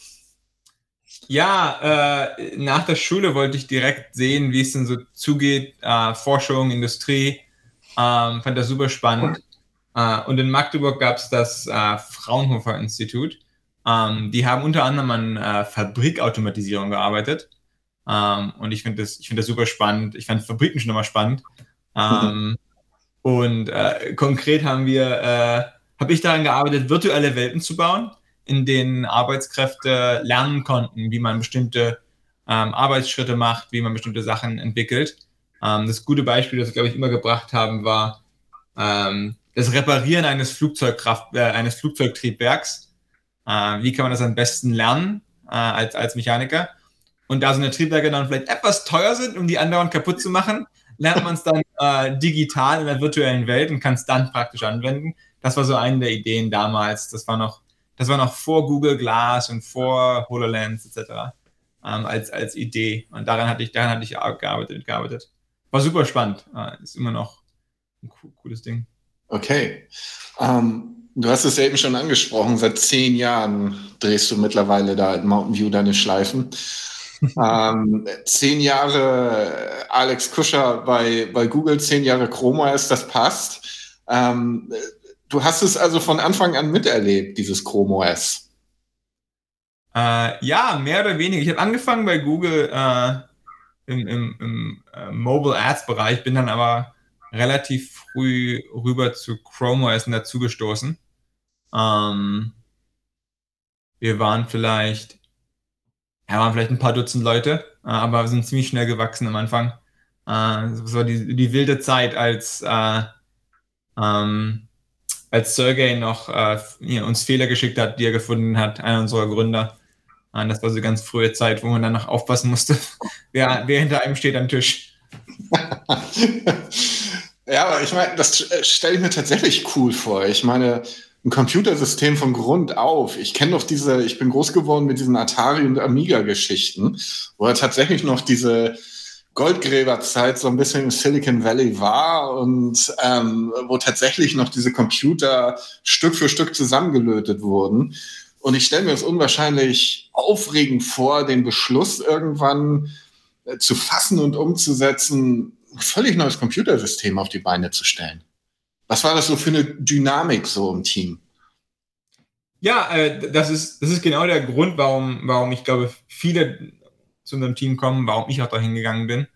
Ja, äh, nach der Schule wollte ich direkt sehen, wie es denn so zugeht. Äh, Forschung, Industrie. Ähm, fand das super spannend. Äh, und in Magdeburg gab es das äh, Fraunhofer Institut. Ähm, die haben unter anderem an äh, Fabrikautomatisierung gearbeitet. Ähm, und ich finde das, find das super spannend. Ich fand Fabriken schon immer spannend. Mhm. Und äh, konkret haben wir, habe ich daran gearbeitet, virtuelle Welten zu bauen in denen Arbeitskräfte lernen konnten, wie man bestimmte ähm, Arbeitsschritte macht, wie man bestimmte Sachen entwickelt. Ähm, das gute Beispiel, das wir, glaube ich, immer gebracht haben, war ähm, das Reparieren eines, Flugzeugkraft, äh, eines Flugzeugtriebwerks. Äh, wie kann man das am besten lernen äh, als, als Mechaniker? Und da so eine Triebwerke dann vielleicht etwas teuer sind, um die andauernd kaputt zu machen, lernt man es dann äh, digital in der virtuellen Welt und kann es dann praktisch anwenden. Das war so eine der Ideen damals. Das war noch das war noch vor Google Glass und vor HoloLens etc. Ähm, als, als Idee. Und daran hatte ich, daran hatte ich gearbeitet, gearbeitet. War super spannend. Äh, ist immer noch ein cooles Ding. Okay. Ähm, du hast es eben schon angesprochen. Seit zehn Jahren drehst du mittlerweile da in Mountain View deine Schleifen. ähm, zehn Jahre Alex Kuscher bei, bei Google, zehn Jahre Chrome OS, das passt. Ähm, Du hast es also von Anfang an miterlebt, dieses Chrome OS. Äh, ja, mehr oder weniger. Ich habe angefangen bei Google äh, im, im, im äh, Mobile Ads Bereich, bin dann aber relativ früh rüber zu Chrome OS und dazugestoßen. Ähm, wir waren vielleicht, ja, waren vielleicht ein paar Dutzend Leute, äh, aber wir sind ziemlich schnell gewachsen am Anfang. Äh, das war die, die wilde Zeit, als äh, ähm, als Sergey noch äh, uns Fehler geschickt hat, die er gefunden hat, einer unserer Gründer. Und äh, das war so ganz frühe Zeit, wo man dann noch aufpassen musste, wer, wer hinter einem steht am Tisch. Ja, aber ich meine, das stelle ich mir tatsächlich cool vor. Ich meine, ein Computersystem von Grund auf. Ich kenne doch diese, ich bin groß geworden mit diesen Atari- und Amiga-Geschichten, wo er tatsächlich noch diese Goldgräberzeit so ein bisschen im Silicon Valley war und ähm, wo tatsächlich noch diese Computer Stück für Stück zusammengelötet wurden. Und ich stelle mir es unwahrscheinlich aufregend vor, den Beschluss irgendwann äh, zu fassen und umzusetzen, ein völlig neues Computersystem auf die Beine zu stellen. Was war das so für eine Dynamik so im Team? Ja, äh, das, ist, das ist genau der Grund, warum, warum ich glaube, viele zu unserem Team kommen, warum ich auch dahin gegangen bin.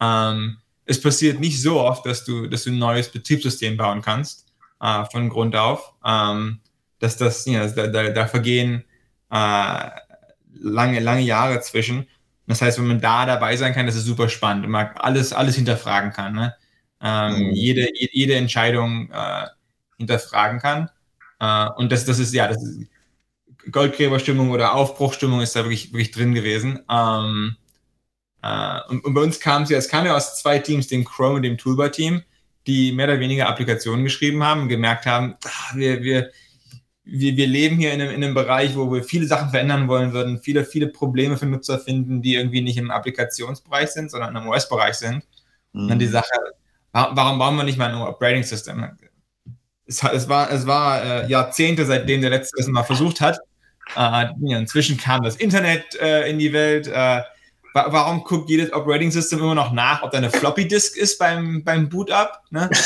Ähm, es passiert nicht so oft, dass du, dass du ein neues Betriebssystem bauen kannst, äh, von Grund auf. Ähm, dass das, ja, da, da, da vergehen äh, lange, lange Jahre zwischen. Das heißt, wenn man da dabei sein kann, das ist super spannend und man alles, alles hinterfragen kann. Ne? Ähm, mhm. jede, jede Entscheidung äh, hinterfragen kann. Äh, und das, das ist, ja, das ist Goldgräberstimmung oder Aufbruchstimmung ist da wirklich, wirklich drin gewesen. Ähm, äh, und, und, bei uns kam es ja, es kam ja aus zwei Teams, dem Chrome und dem Toolbar-Team, die mehr oder weniger Applikationen geschrieben haben, gemerkt haben, ach, wir, wir, wir, wir leben hier in einem, in einem Bereich, wo wir viele Sachen verändern wollen würden, viele, viele Probleme für Nutzer finden, die irgendwie nicht im Applikationsbereich sind, sondern im OS-Bereich sind. Mhm. Und dann die mhm. Sache, warum bauen wir nicht mal ein Operating System? Es, es war, es war äh, Jahrzehnte, seitdem der letzte das mal versucht hat. Äh, inzwischen kam das Internet äh, in die Welt. Äh, warum guckt jedes Operating System immer noch nach, ob da eine Floppy Disk ist beim, beim Boot-Up? Ne?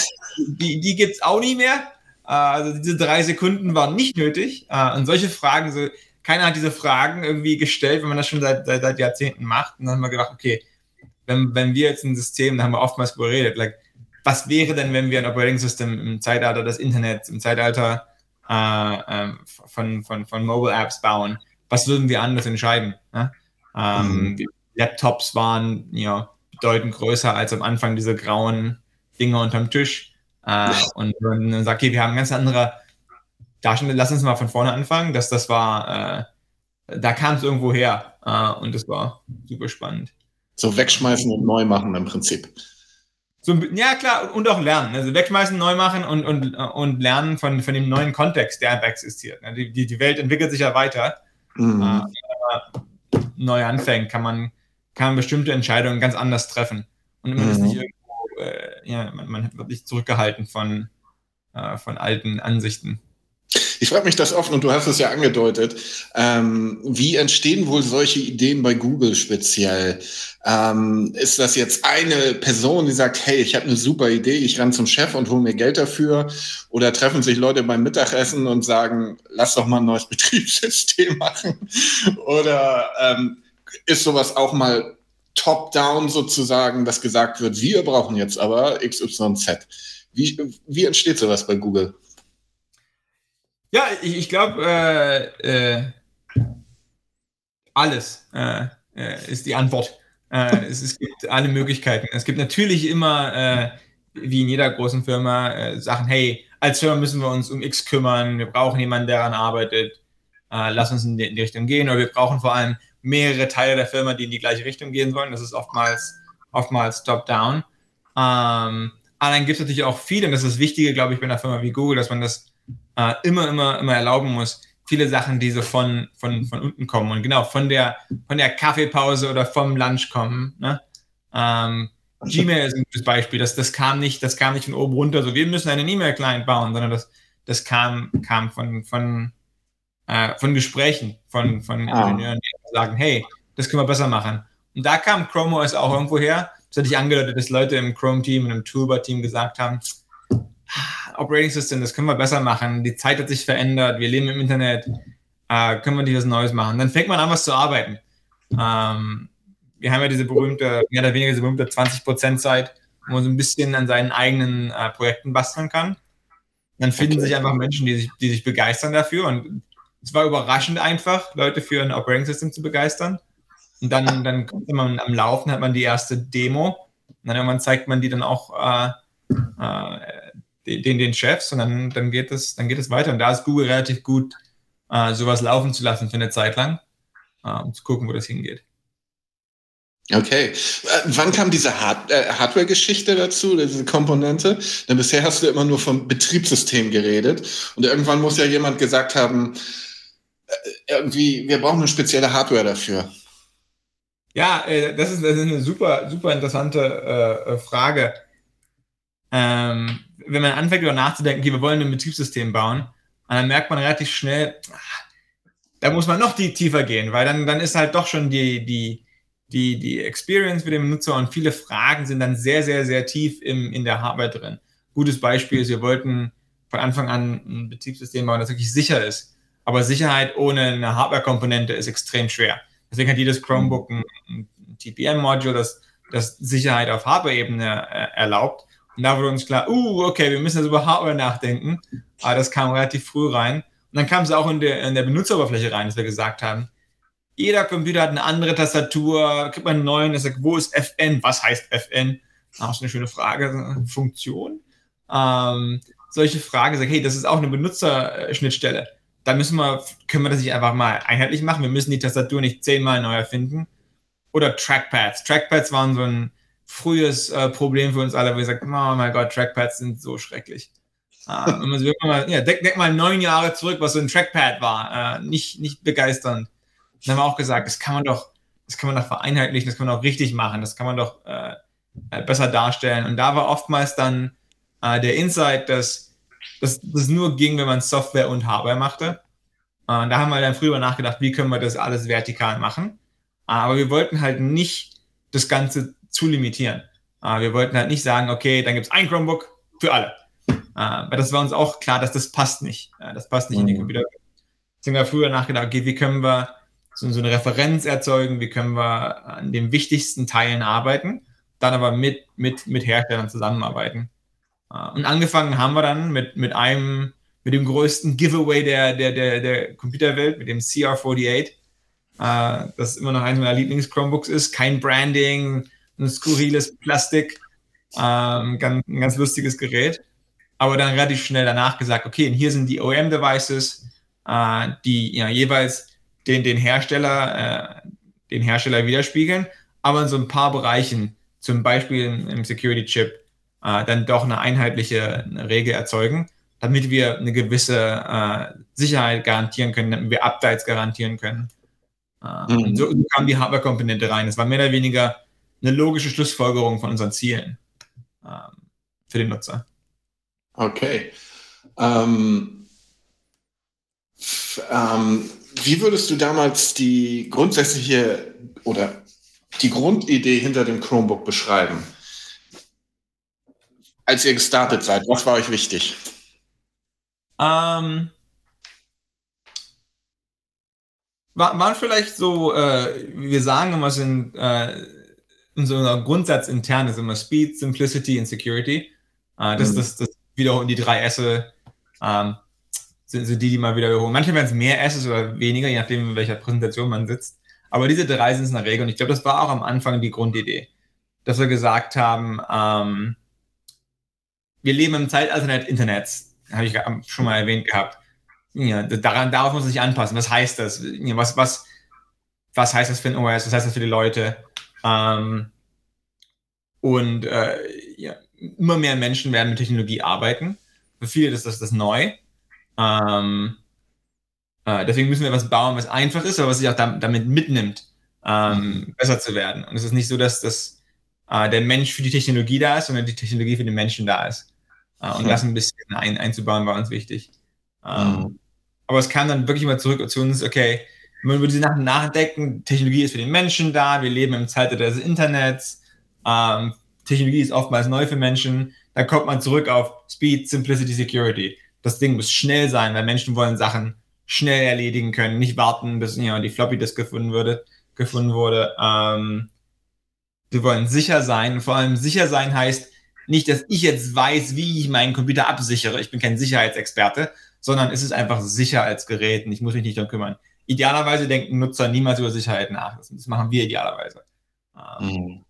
Die, die gibt es auch nie mehr. Äh, also diese drei Sekunden waren nicht nötig. Äh, und solche Fragen, so, keiner hat diese Fragen irgendwie gestellt, wenn man das schon seit, seit, seit Jahrzehnten macht. Und dann haben wir gedacht, okay, wenn, wenn wir jetzt ein System, da haben wir oftmals geredet, like, was wäre denn, wenn wir ein Operating System im Zeitalter des Internets, im Zeitalter äh, ähm, von, von, von Mobile Apps bauen? Was würden wir anders entscheiden? Ne? Ähm, mhm. Laptops waren ja, bedeutend größer als am Anfang diese grauen Dinge unterm Tisch. Äh, und dann sagt, okay, wir haben ganz andere Darstellung, lass uns mal von vorne anfangen. Das, das war, äh, da kam es irgendwo her äh, und das war super spannend. So wegschmeißen und neu machen im Prinzip. So, ja, klar, und auch lernen. Also wegschmeißen, neu machen und, und, und lernen von, von dem neuen Kontext, der einfach existiert. Die, die, die Welt entwickelt sich ja weiter. Mhm. Äh, wenn man neu anfängt, kann man, kann man bestimmte Entscheidungen ganz anders treffen. Und man mhm. ist nicht irgendwo, äh, ja, man, man wird nicht zurückgehalten von, äh, von alten Ansichten. Ich frage mich das oft, und du hast es ja angedeutet, ähm, wie entstehen wohl solche Ideen bei Google speziell? Ähm, ist das jetzt eine Person, die sagt, hey, ich habe eine super Idee, ich ran zum Chef und hole mir Geld dafür? Oder treffen sich Leute beim Mittagessen und sagen, lass doch mal ein neues Betriebssystem machen? Oder ähm, ist sowas auch mal top-down sozusagen, dass gesagt wird, wir brauchen jetzt aber XYZ? Wie, wie entsteht sowas bei Google? Ja, ich, ich glaube, äh, äh, alles äh, äh, ist die Antwort. Äh, es, es, gibt alle Möglichkeiten. Es gibt natürlich immer, äh, wie in jeder großen Firma, Sachen, hey, als Firma müssen wir uns um X kümmern, wir brauchen jemanden, der daran arbeitet, lass uns in die, in die, Richtung gehen. Oder wir brauchen vor allem mehrere Teile der Firma, die in die gleiche Richtung gehen wollen. Das ist oftmals, oftmals top-down. Ähm, aber dann gibt es natürlich auch viele, und das ist das Wichtige, glaube ich, bei einer Firma wie Google, dass man das äh, immer, immer, immer erlauben muss, viele Sachen, die so von, von, von unten kommen und genau von der, von der Kaffeepause oder vom Lunch kommen. Ne? Ähm, Gmail ist ein gutes Beispiel. Das, das, kam nicht, das kam nicht von oben runter, so wir müssen einen E-Mail-Client bauen, sondern das, das kam, kam von, von, äh, von Gesprächen, von, von ah. Ingenieuren, die sagen, hey, das können wir besser machen. Und da kam Chrome OS auch irgendwo her. Das hatte ich angedeutet, dass Leute im Chrome-Team und im Toolbar-Team gesagt haben, Operating System, das können wir besser machen. Die Zeit hat sich verändert, wir leben im Internet, äh, können wir nicht was Neues machen. Dann fängt man an, was zu arbeiten. Ähm, wir haben ja diese berühmte, mehr oder weniger diese berühmte 20%-Zeit, wo man so ein bisschen an seinen eigenen äh, Projekten basteln kann. Dann finden okay. sich einfach Menschen, die sich, die sich begeistern dafür. Und es war überraschend einfach, Leute für ein Operating System zu begeistern. Und dann, dann kommt man am Laufen, hat man die erste Demo. Und dann irgendwann zeigt man die dann auch äh, äh, den, den Chefs und dann, dann, geht es, dann geht es weiter. Und da ist Google relativ gut, äh, sowas laufen zu lassen für eine Zeit lang, äh, um zu gucken, wo das hingeht. Okay. Äh, wann kam diese Hard äh, Hardware-Geschichte dazu, diese Komponente? Denn bisher hast du immer nur vom Betriebssystem geredet. Und irgendwann muss ja jemand gesagt haben, äh, irgendwie, wir brauchen eine spezielle Hardware dafür. Ja, äh, das, ist, das ist eine super, super interessante äh, Frage. Ähm, wenn man anfängt, darüber nachzudenken, okay, wir wollen ein Betriebssystem bauen, dann merkt man relativ schnell, da muss man noch die tiefer gehen, weil dann, dann ist halt doch schon die, die, die, die Experience für den Benutzer und viele Fragen sind dann sehr, sehr, sehr tief im, in der Hardware drin. Gutes Beispiel ist, wir wollten von Anfang an ein Betriebssystem bauen, das wirklich sicher ist. Aber Sicherheit ohne eine Hardware-Komponente ist extrem schwer. Deswegen hat jedes Chromebook ein, ein TPM-Module, das, das Sicherheit auf Hardware-Ebene äh, erlaubt. Und da wurde uns klar, uh, okay, wir müssen jetzt über Hardware nachdenken. Aber das kam relativ früh rein. Und dann kam es auch in der, in der Benutzeroberfläche rein, dass wir gesagt haben, jeder Computer hat eine andere Tastatur, kriegt man einen neuen, sagt, wo ist FN? Was heißt FN? Auch so eine schöne Frage, Funktion. Ähm, solche Fragen, sag, hey, das ist auch eine Benutzerschnittstelle. Da müssen wir, können wir das nicht einfach mal einheitlich machen. Wir müssen die Tastatur nicht zehnmal neu erfinden. Oder Trackpads. Trackpads waren so ein frühes äh, Problem für uns alle, wo wir gesagt oh mein Gott, Trackpads sind so schrecklich. Äh, man so mal, ja, denk, denk, mal neun Jahre zurück, was so ein Trackpad war. Äh, nicht, nicht begeisternd. Dann haben wir auch gesagt, das kann man doch, das kann man doch vereinheitlichen, das kann man auch richtig machen, das kann man doch äh, äh, besser darstellen. Und da war oftmals dann äh, der Insight, dass das nur ging, wenn man Software und Hardware machte. Äh, und da haben wir dann früher nachgedacht, wie können wir das alles vertikal machen. Äh, aber wir wollten halt nicht das Ganze zu limitieren. Äh, wir wollten halt nicht sagen, okay, dann gibt es ein Chromebook für alle. weil das war uns auch klar, dass das passt nicht. das passt nicht mhm. in die Computer. Deswegen haben wir früher nachgedacht, okay, wie können wir so, so eine Referenz erzeugen, wie können wir an den wichtigsten Teilen arbeiten, dann aber mit, mit, mit Herstellern zusammenarbeiten. Äh, und angefangen haben wir dann mit, mit einem, mit dem größten Giveaway der, der, der, der Computerwelt, mit dem CR48, äh, das immer noch eines meiner Lieblings-Chromebooks ist. Kein Branding, ein skurriles Plastik, ähm, ganz, ein ganz lustiges Gerät. Aber dann relativ schnell danach gesagt, okay, und hier sind die OEM-Devices, äh, die ja, jeweils den, den Hersteller, äh, den Hersteller widerspiegeln, aber in so ein paar Bereichen, zum Beispiel im Security-Chip, äh, dann doch eine einheitliche Regel erzeugen, damit wir eine gewisse äh, Sicherheit garantieren können, damit wir Updates garantieren können. Äh, mhm. so, so kam die Hardware-Komponente rein. Es war mehr oder weniger eine logische Schlussfolgerung von unseren Zielen ähm, für den Nutzer. Okay. Ähm, ähm, wie würdest du damals die grundsätzliche oder die Grundidee hinter dem Chromebook beschreiben? Als ihr gestartet seid, was war euch wichtig? Ähm, waren vielleicht so, äh, wir sagen immer, sind äh, einer Grundsatz intern ist immer Speed, Simplicity und Security. Äh, das, mhm. das, das wiederum die drei S. Ähm, sind, sind die, die mal wieder wiederholen. Manchmal werden es mehr Asses oder weniger, je nachdem, in welcher Präsentation man sitzt. Aber diese drei sind es in der Regel. Und ich glaube, das war auch am Anfang die Grundidee, dass wir gesagt haben, ähm, wir leben im Zeitalter des Internets. Habe ich schon mal erwähnt gehabt. Ja, daran, darauf muss man sich anpassen. Was heißt das? Was, was, was heißt das für ein OS? Was heißt das für die Leute? Ähm, und äh, ja, immer mehr Menschen werden mit Technologie arbeiten. Für viele ist das das neu. Ähm, äh, deswegen müssen wir was bauen, was einfach ist, aber was sich auch damit mitnimmt, ähm, mhm. besser zu werden. Und es ist nicht so, dass das, äh, der Mensch für die Technologie da ist, sondern die Technologie für den Menschen da ist. Äh, und das ein bisschen ein, einzubauen war uns wichtig. Ähm, mhm. Aber es kam dann wirklich mal zurück zu uns, okay, wir über diese Sachen nachdenken, Technologie ist für den Menschen da, wir leben im Zeitalter des Internets, ähm, Technologie ist oftmals neu für Menschen, dann kommt man zurück auf Speed, Simplicity, Security das Ding muss schnell sein, weil Menschen wollen Sachen schnell erledigen können, nicht warten, bis ja, die Floppy Disk gefunden wurde. Gefunden wurde. Ähm, wir wollen sicher sein. Vor allem sicher sein heißt nicht, dass ich jetzt weiß, wie ich meinen Computer absichere. Ich bin kein Sicherheitsexperte, sondern es ist einfach sicher als Gerät und ich muss mich nicht darum kümmern. Idealerweise denken Nutzer niemals über Sicherheit nach. Das, machen wir idealerweise. Ähm, mhm.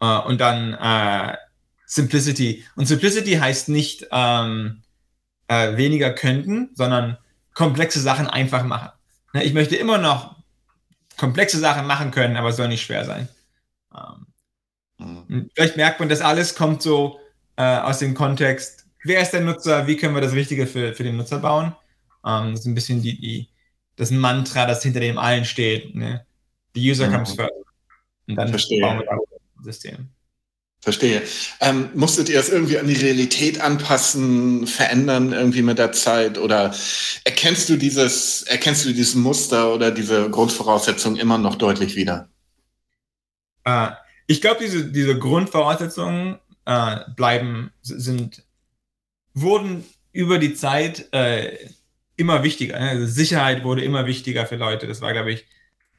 äh, und dann äh, Simplicity. Und Simplicity heißt nicht, ähm, äh, weniger könnten, sondern komplexe Sachen einfach machen. Ne, ich möchte immer noch komplexe Sachen machen können, aber es soll nicht schwer sein. Ähm, mhm. Vielleicht merkt man, das alles kommt so äh, aus dem Kontext, wer ist der Nutzer, wie können wir das Richtige für, für den Nutzer bauen. Ähm, das ist ein bisschen die, die, das Mantra, das hinter dem allen steht. Ne? The user mhm. comes first. Und dann Verstehe. bauen wir das System. Verstehe. Ähm, musstet ihr das irgendwie an die Realität anpassen, verändern irgendwie mit der Zeit oder erkennst du dieses, erkennst du dieses Muster oder diese Grundvoraussetzungen immer noch deutlich wieder? Äh, ich glaube, diese, diese Grundvoraussetzungen äh, bleiben, sind, wurden über die Zeit äh, immer wichtiger. Ne? Also Sicherheit wurde immer wichtiger für Leute. Das war, glaube ich,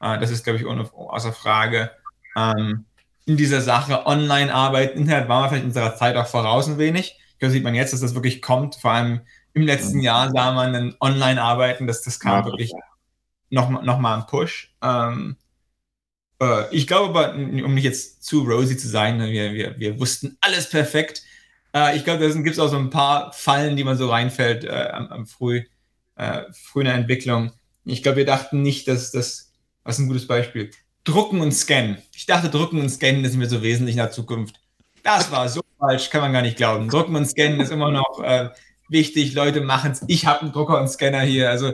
äh, das ist, glaube ich, ohne, außer Frage. Ähm, in dieser Sache online arbeiten, Internet war man vielleicht in unserer Zeit auch voraus ein wenig. Ich glaube, sieht man jetzt, dass das wirklich kommt. Vor allem im letzten mhm. Jahr sah man dann online arbeiten, dass das kam ja, wirklich noch, noch mal ein Push. Ähm, äh, ich glaube aber, um nicht jetzt zu rosy zu sein, ne, wir, wir, wir wussten alles perfekt. Äh, ich glaube, da gibt es auch so ein paar Fallen, die man so reinfällt äh, am, am früh, äh, früh in der Entwicklung. Ich glaube, wir dachten nicht, dass das, was ein gutes Beispiel, Drucken und Scannen. Ich dachte, Drucken und Scannen ist mir so wesentlich in der Zukunft. Das war so falsch, kann man gar nicht glauben. Drucken und Scannen ist immer noch äh, wichtig, Leute machen es. Ich habe einen Drucker und Scanner hier. Also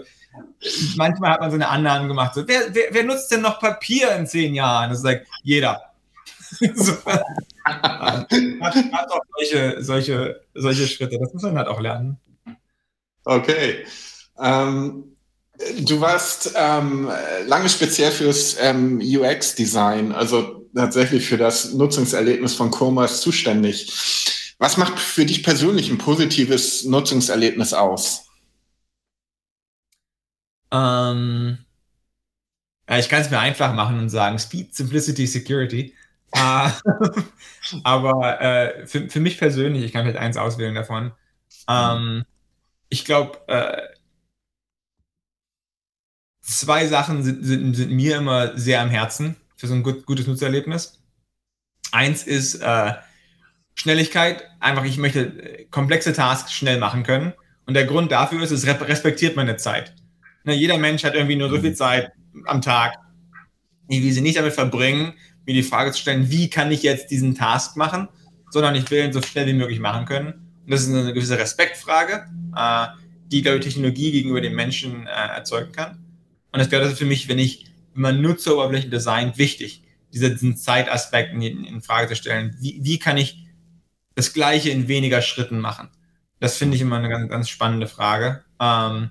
manchmal hat man so eine Annahme gemacht. So, wer, wer, wer, nutzt denn noch Papier in zehn Jahren? Das sagt jeder. so, hat, hat auch solche, solche, solche Schritte. Das muss man halt auch lernen. Okay. Ähm, Du warst ähm, lange speziell fürs ähm, UX-Design, also tatsächlich für das Nutzungserlebnis von Chromos zuständig. Was macht für dich persönlich ein positives Nutzungserlebnis aus? Ähm, ich kann es mir einfach machen und sagen Speed, Simplicity, Security. uh, aber äh, für, für mich persönlich, ich kann vielleicht eins auswählen davon. Ähm, ich glaube, äh, zwei Sachen sind, sind, sind, mir immer sehr am Herzen für so ein gut, gutes Nutzererlebnis. Eins ist äh, Schnelligkeit. Einfach, ich möchte äh, komplexe Tasks schnell machen können. Und der Grund dafür ist, es respektiert meine Zeit. Ne, jeder Mensch hat irgendwie nur so viel Zeit am Tag. Ich will sie nicht damit verbringen, mir die Frage zu stellen, wie kann ich jetzt diesen Task machen, sondern ich will ihn so schnell wie möglich machen können. Und das ist eine gewisse Respektfrage, äh, die, glaube ich, Technologie gegenüber den Menschen äh, erzeugen kann. Und das gehört also für mich, wenn ich, wenn man Nutzeroberflächen designt, wichtig, diesen Zeitaspekt in, in Frage zu stellen. Wie, wie kann ich das Gleiche in weniger Schritten machen? Das finde ich immer eine ganz, ganz spannende Frage. Ähm,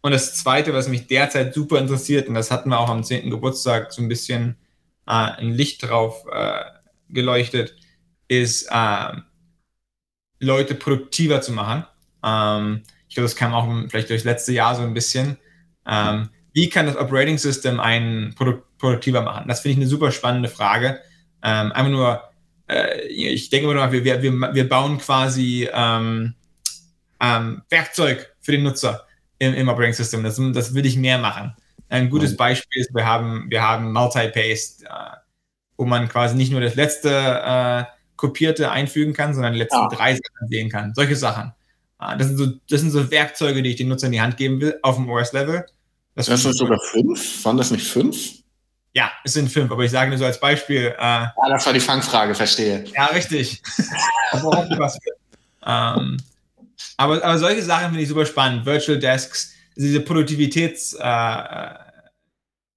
und das Zweite, was mich derzeit super interessiert, und das hatten wir auch am 10. Geburtstag so ein bisschen äh, ein Licht drauf äh, geleuchtet, ist, äh, Leute produktiver zu machen. Ähm, ich glaube, das kam auch vielleicht durchs letzte Jahr so ein bisschen. Ähm, wie kann das Operating System einen Produ produktiver machen? Das finde ich eine super spannende Frage. Ähm, einfach nur, äh, ich denke immer nur, wir, wir, wir bauen quasi ähm, ähm, Werkzeug für den Nutzer im, im Operating System. Das, das will ich mehr machen. Ein gutes mhm. Beispiel ist, wir haben, wir haben Multi-Paste, äh, wo man quasi nicht nur das letzte äh, kopierte einfügen kann, sondern die letzten ja. drei Sachen sehen kann. Solche Sachen. Äh, das, sind so, das sind so Werkzeuge, die ich den Nutzer in die Hand geben will, auf dem OS-Level. Das, das sind sogar fünf? Waren das nicht fünf? Ja, es sind fünf, aber ich sage nur so als Beispiel. Äh, ah, das war die Fangfrage, verstehe. Ja, richtig. ähm, aber, aber solche Sachen finde ich super spannend. Virtual Desks, diese Produktivitäts-Sachen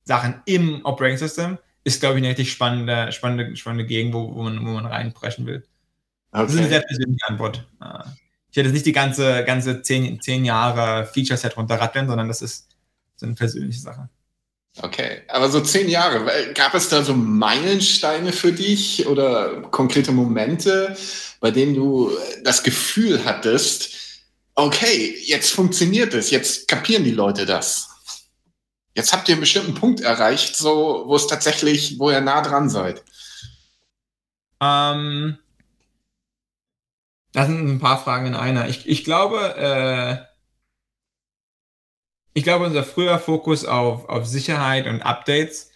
äh, im Operating System ist, glaube ich, eine richtig spannende, spannende, spannende Gegend, wo, wo, man, wo man reinpreschen will. Okay. Das ist eine sehr persönliche Antwort. Äh, ich hätte jetzt nicht die ganze, ganze zehn, zehn Jahre Feature-Set runterratteln, sondern das ist so eine persönliche Sache. Okay, aber so zehn Jahre, gab es da so Meilensteine für dich oder konkrete Momente, bei denen du das Gefühl hattest, okay, jetzt funktioniert es, jetzt kapieren die Leute das. Jetzt habt ihr einen bestimmten Punkt erreicht, so, wo es tatsächlich, wo ihr nah dran seid. Ähm, das sind ein paar Fragen in einer. Ich, ich glaube, äh, ich glaube, unser früher Fokus auf, auf Sicherheit und Updates,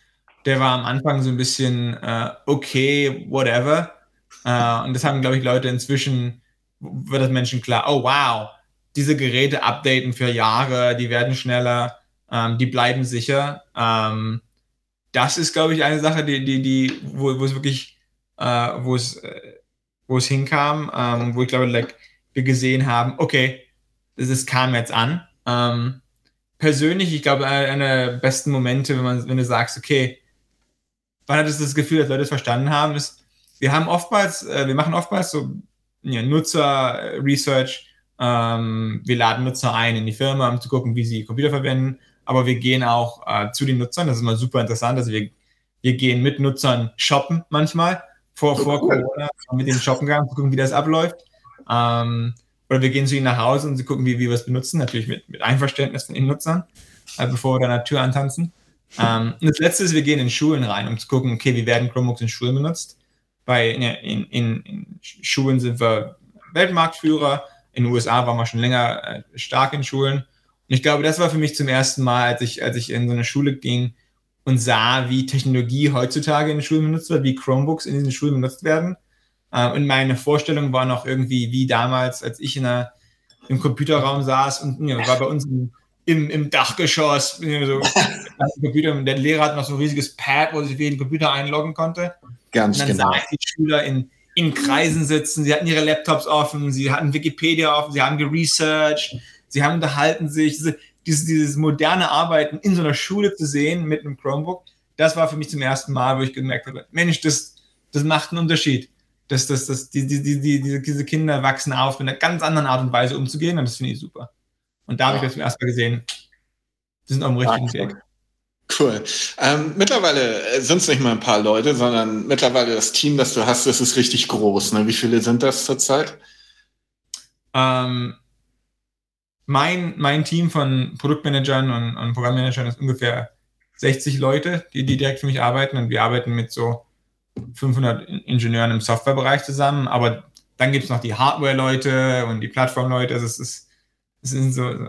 der war am Anfang so ein bisschen äh, okay, whatever. Äh, und das haben, glaube ich, Leute inzwischen, wird das Menschen klar, oh wow, diese Geräte updaten für Jahre, die werden schneller, ähm, die bleiben sicher. Ähm, das ist, glaube ich, eine Sache, die, die, die, wo, wo es wirklich, äh, wo es, wo es hinkam, ähm, wo ich glaube, like, wir gesehen haben, okay, das, das kam jetzt an. Persönlich, ich glaube, einer der besten Momente, wenn man, wenn du sagst, okay, wann hat es das Gefühl, dass Leute es verstanden haben, ist, wir haben oftmals, äh, wir machen oftmals so ja, Nutzer-Research, ähm, wir laden Nutzer ein in die Firma, um zu gucken, wie sie Computer verwenden, aber wir gehen auch äh, zu den Nutzern, das ist immer super interessant, also wir, wir gehen mit Nutzern shoppen manchmal, vor, vor. Corona, mit denen shoppen gegangen, gucken, wie das abläuft. Ähm, oder wir gehen zu ihnen nach Hause und sie gucken, wie, wie wir es benutzen, natürlich mit, mit Einverständnis von den Nutzern, äh, bevor wir dann an der Tür antanzen. Ähm, und das letzte ist, wir gehen in Schulen rein, um zu gucken, okay, wie werden Chromebooks in Schulen benutzt. Bei, in, in, in Schulen sind wir Weltmarktführer, in den USA waren wir schon länger äh, stark in Schulen. Und ich glaube, das war für mich zum ersten Mal, als ich, als ich in so eine Schule ging und sah, wie Technologie heutzutage in den Schulen benutzt wird, wie Chromebooks in diesen Schulen benutzt werden. Äh, und meine Vorstellung war noch irgendwie wie damals, als ich in einer, im Computerraum saß und ja, war bei uns im, im, im Dachgeschoss. So, Computer, der Lehrer hat noch so ein riesiges Pad, wo sich für jeden Computer einloggen konnte. Ganz und dann genau. sah ich die Schüler in, in Kreisen sitzen, sie hatten ihre Laptops offen, sie hatten Wikipedia offen, sie haben geresearched, sie haben unterhalten sich. Dieses, dieses moderne Arbeiten in so einer Schule zu sehen mit einem Chromebook, das war für mich zum ersten Mal, wo ich gemerkt habe, Mensch, das, das macht einen Unterschied dass, dass, dass die, die, die, die, diese Kinder wachsen auf, mit einer ganz anderen Art und Weise umzugehen und das finde ich super. Und da habe ich das zum ersten Mal gesehen, die sind auf dem richtigen Weg. Cool. Ähm, mittlerweile äh, sind es nicht mal ein paar Leute, sondern mittlerweile das Team, das du hast, das ist richtig groß. Ne? Wie viele sind das zurzeit? Ähm, mein, mein Team von Produktmanagern und, und Programmmanagern ist ungefähr 60 Leute, die, die direkt für mich arbeiten und wir arbeiten mit so 500 Ingenieuren im Softwarebereich zusammen, aber dann gibt es noch die Hardware-Leute und die Plattform-Leute. Also es, ist, es sind so, so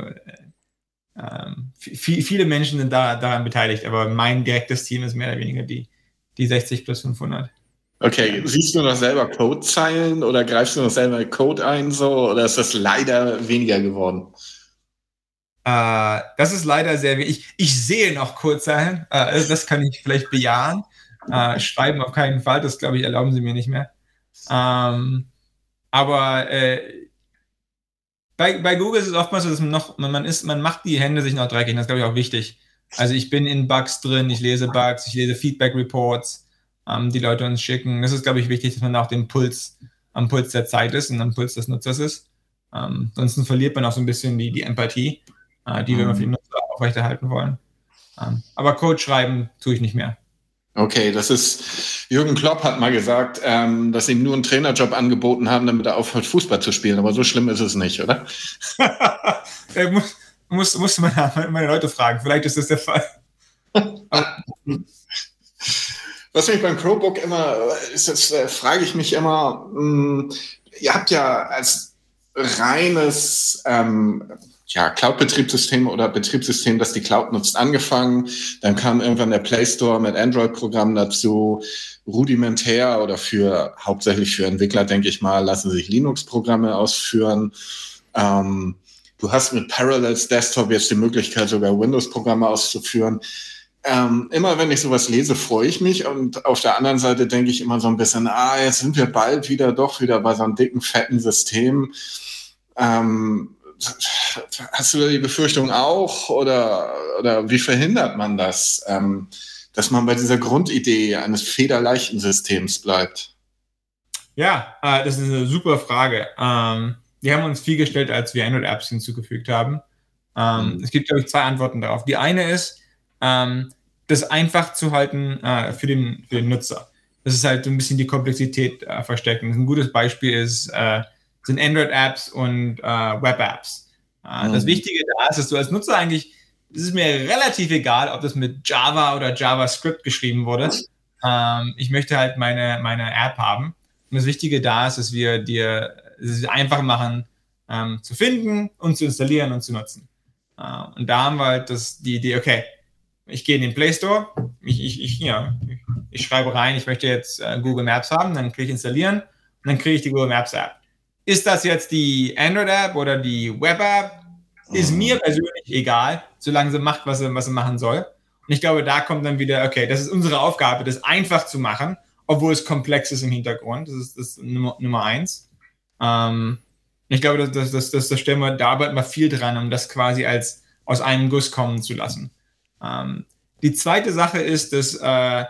äh, viel, viele Menschen sind da, daran beteiligt, aber mein direktes Team ist mehr oder weniger die, die 60 plus 500. Okay, siehst du noch selber Codezeilen oder greifst du noch selber Code ein so oder ist das leider weniger geworden? Äh, das ist leider sehr wenig. Ich, ich sehe noch Codezeilen, äh, das kann ich vielleicht bejahen. Äh, schreiben auf keinen Fall, das glaube ich, erlauben sie mir nicht mehr. Ähm, aber äh, bei, bei Google ist es oftmals so, dass man noch, man, man, ist, man macht die Hände sich noch dreckig, das ist, glaube ich, auch wichtig. Also ich bin in Bugs drin, ich lese Bugs, ich lese Feedback-Reports, ähm, die Leute uns schicken. Das ist, glaube ich, wichtig, dass man auch den Puls, am Puls der Zeit ist und am Puls des Nutzers ist. Ähm, ansonsten verliert man auch so ein bisschen die, die Empathie, äh, die mhm. wir für den Nutzer aufrechterhalten wollen. Ähm, aber Code schreiben tue ich nicht mehr. Okay, das ist, Jürgen Klopp hat mal gesagt, ähm, dass ihm nur einen Trainerjob angeboten haben, damit er aufhört, Fußball zu spielen. Aber so schlimm ist es nicht, oder? muss, muss, muss meine, meine Leute fragen. Vielleicht ist das der Fall. Was mich beim Chromebook immer, ist, das äh, frage ich mich immer, mh, hm, ihr habt ja als reines ähm, ja, Cloud-Betriebssystem oder Betriebssystem, das die Cloud nutzt, angefangen. Dann kam irgendwann der Play Store mit Android-Programmen dazu. Rudimentär oder für hauptsächlich für Entwickler, denke ich mal, lassen sich Linux-Programme ausführen. Ähm, du hast mit Parallels Desktop jetzt die Möglichkeit, sogar Windows-Programme auszuführen. Ähm, immer wenn ich sowas lese, freue ich mich und auf der anderen Seite denke ich immer so ein bisschen, ah, jetzt sind wir bald wieder doch wieder bei so einem dicken, fetten System. Ähm, hast du die Befürchtung auch oder, oder wie verhindert man das, ähm, dass man bei dieser Grundidee eines federleichten Systems bleibt? Ja, äh, das ist eine super Frage. Ähm, wir haben uns viel gestellt, als wir Android-Apps hinzugefügt haben. Ähm, mhm. Es gibt, glaube ich, zwei Antworten darauf. Die eine ist, ähm, das einfach zu halten äh, für, den, für den Nutzer. Das ist halt so ein bisschen die Komplexität äh, verstecken. Ein gutes Beispiel ist, äh, sind Android-Apps und äh, Web-Apps. Äh, mhm. Das Wichtige da ist, dass du als Nutzer eigentlich, es ist mir relativ egal, ob das mit Java oder JavaScript geschrieben wurde. Ähm, ich möchte halt meine, meine App haben. Und das Wichtige da ist, dass wir dir es einfach machen, ähm, zu finden und zu installieren und zu nutzen. Äh, und da haben wir halt das, die Idee, okay, ich gehe in den Play Store, ich, ich, ich, ja, ich schreibe rein, ich möchte jetzt äh, Google Maps haben, dann klicke ich installieren und dann kriege ich die Google Maps App. Ist das jetzt die Android-App oder die Web-App? Ist mir persönlich egal, solange sie macht, was sie, was sie machen soll. Und ich glaube, da kommt dann wieder, okay, das ist unsere Aufgabe, das einfach zu machen, obwohl es komplex ist im Hintergrund. Das ist das ist Nummer, Nummer eins. Ähm, ich glaube, das, das, das, das, das stellen wir, da arbeiten wir viel dran, um das quasi als aus einem Guss kommen zu lassen. Ähm, die zweite Sache ist, dass äh,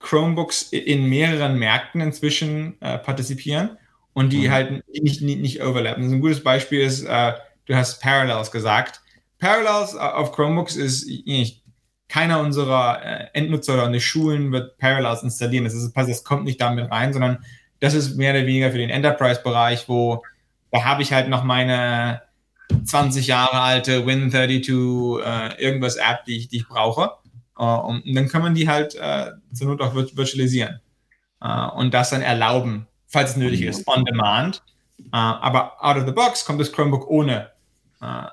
Chromebooks in mehreren Märkten inzwischen äh, partizipieren und die mhm. halt nicht, nicht, nicht overlappen. Also ein gutes Beispiel ist, äh, du hast Parallels gesagt. Parallels auf Chromebooks ist nicht, keiner unserer äh, Endnutzer oder in den Schulen wird Parallels installieren. Das, ist, das kommt nicht damit rein, sondern das ist mehr oder weniger für den Enterprise-Bereich, wo da habe ich halt noch meine 20 Jahre alte Win32 äh, irgendwas App, die ich, die ich brauche. Uh, und dann kann man die halt äh, zur Not auch virtualisieren und das dann erlauben, falls es nötig ist, on demand. Uh, aber out of the box kommt das Chromebook ohne,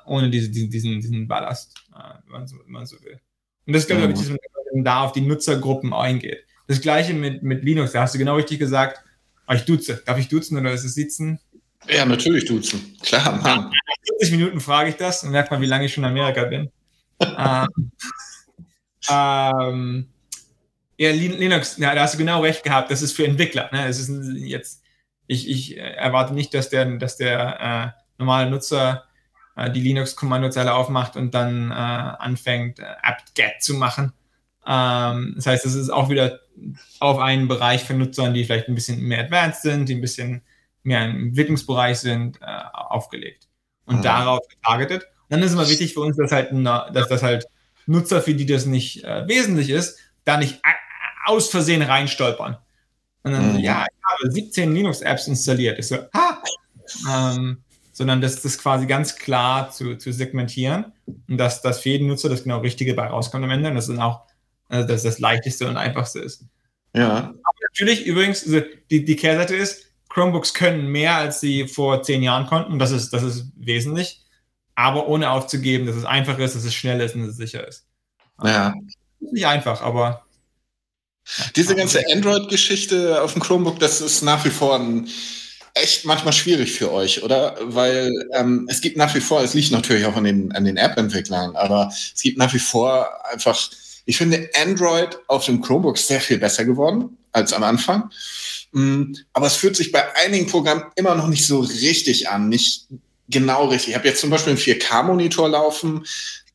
ohne diese, diesen, diesen Ballast, wenn man, so, wenn, man so, will. Und das ist, glaube ich, mhm. wenn man da auf die Nutzergruppen eingeht. Das gleiche mit, mit Linux, da hast du genau richtig gesagt, oh, ich duze. Darf ich duzen oder ist es sitzen? Ja, natürlich duzen. Klar, Mann. 40 Minuten frage ich das und merkt mal, wie lange ich schon in Amerika bin. ähm, ähm, ja, Linux, ja, da hast du genau recht gehabt. Das ist für Entwickler. Ne? Es ist jetzt, ich, ich erwarte nicht, dass der, dass der äh, normale Nutzer äh, die Linux-Kommandozeile aufmacht und dann äh, anfängt, äh, apt-get zu machen. Ähm, das heißt, es ist auch wieder auf einen Bereich für Nutzern, die vielleicht ein bisschen mehr advanced sind, die ein bisschen mehr im Entwicklungsbereich sind, äh, aufgelegt und mhm. darauf getargetet. Und dann ist es immer wichtig für uns, dass halt, dass das halt Nutzer, für die das nicht äh, wesentlich ist, da nicht aus Versehen reinstolpern. Und dann, mhm. ja, ich habe 17 Linux-Apps installiert. Ich so, ha! Ähm, sondern das, das quasi ganz klar zu, zu segmentieren und dass, dass für jeden Nutzer das genau Richtige bei rauskommt am Ende und das dann auch also dass das leichteste und einfachste ist. Ja. Aber natürlich übrigens, also die, die Kehrseite ist, Chromebooks können mehr, als sie vor zehn Jahren konnten. Das ist, das ist wesentlich. Aber ohne aufzugeben, dass es einfach ist, dass es schnell ist und dass es sicher ist. Ja. Nicht einfach, aber. Diese ganze Android-Geschichte auf dem Chromebook, das ist nach wie vor ein, echt manchmal schwierig für euch, oder? Weil ähm, es gibt nach wie vor, es liegt natürlich auch an den, an den App-Entwicklern, aber es gibt nach wie vor einfach, ich finde Android auf dem Chromebook sehr viel besser geworden als am Anfang. Mm, aber es fühlt sich bei einigen Programmen immer noch nicht so richtig an, nicht genau richtig. Ich habe jetzt zum Beispiel einen 4K-Monitor laufen.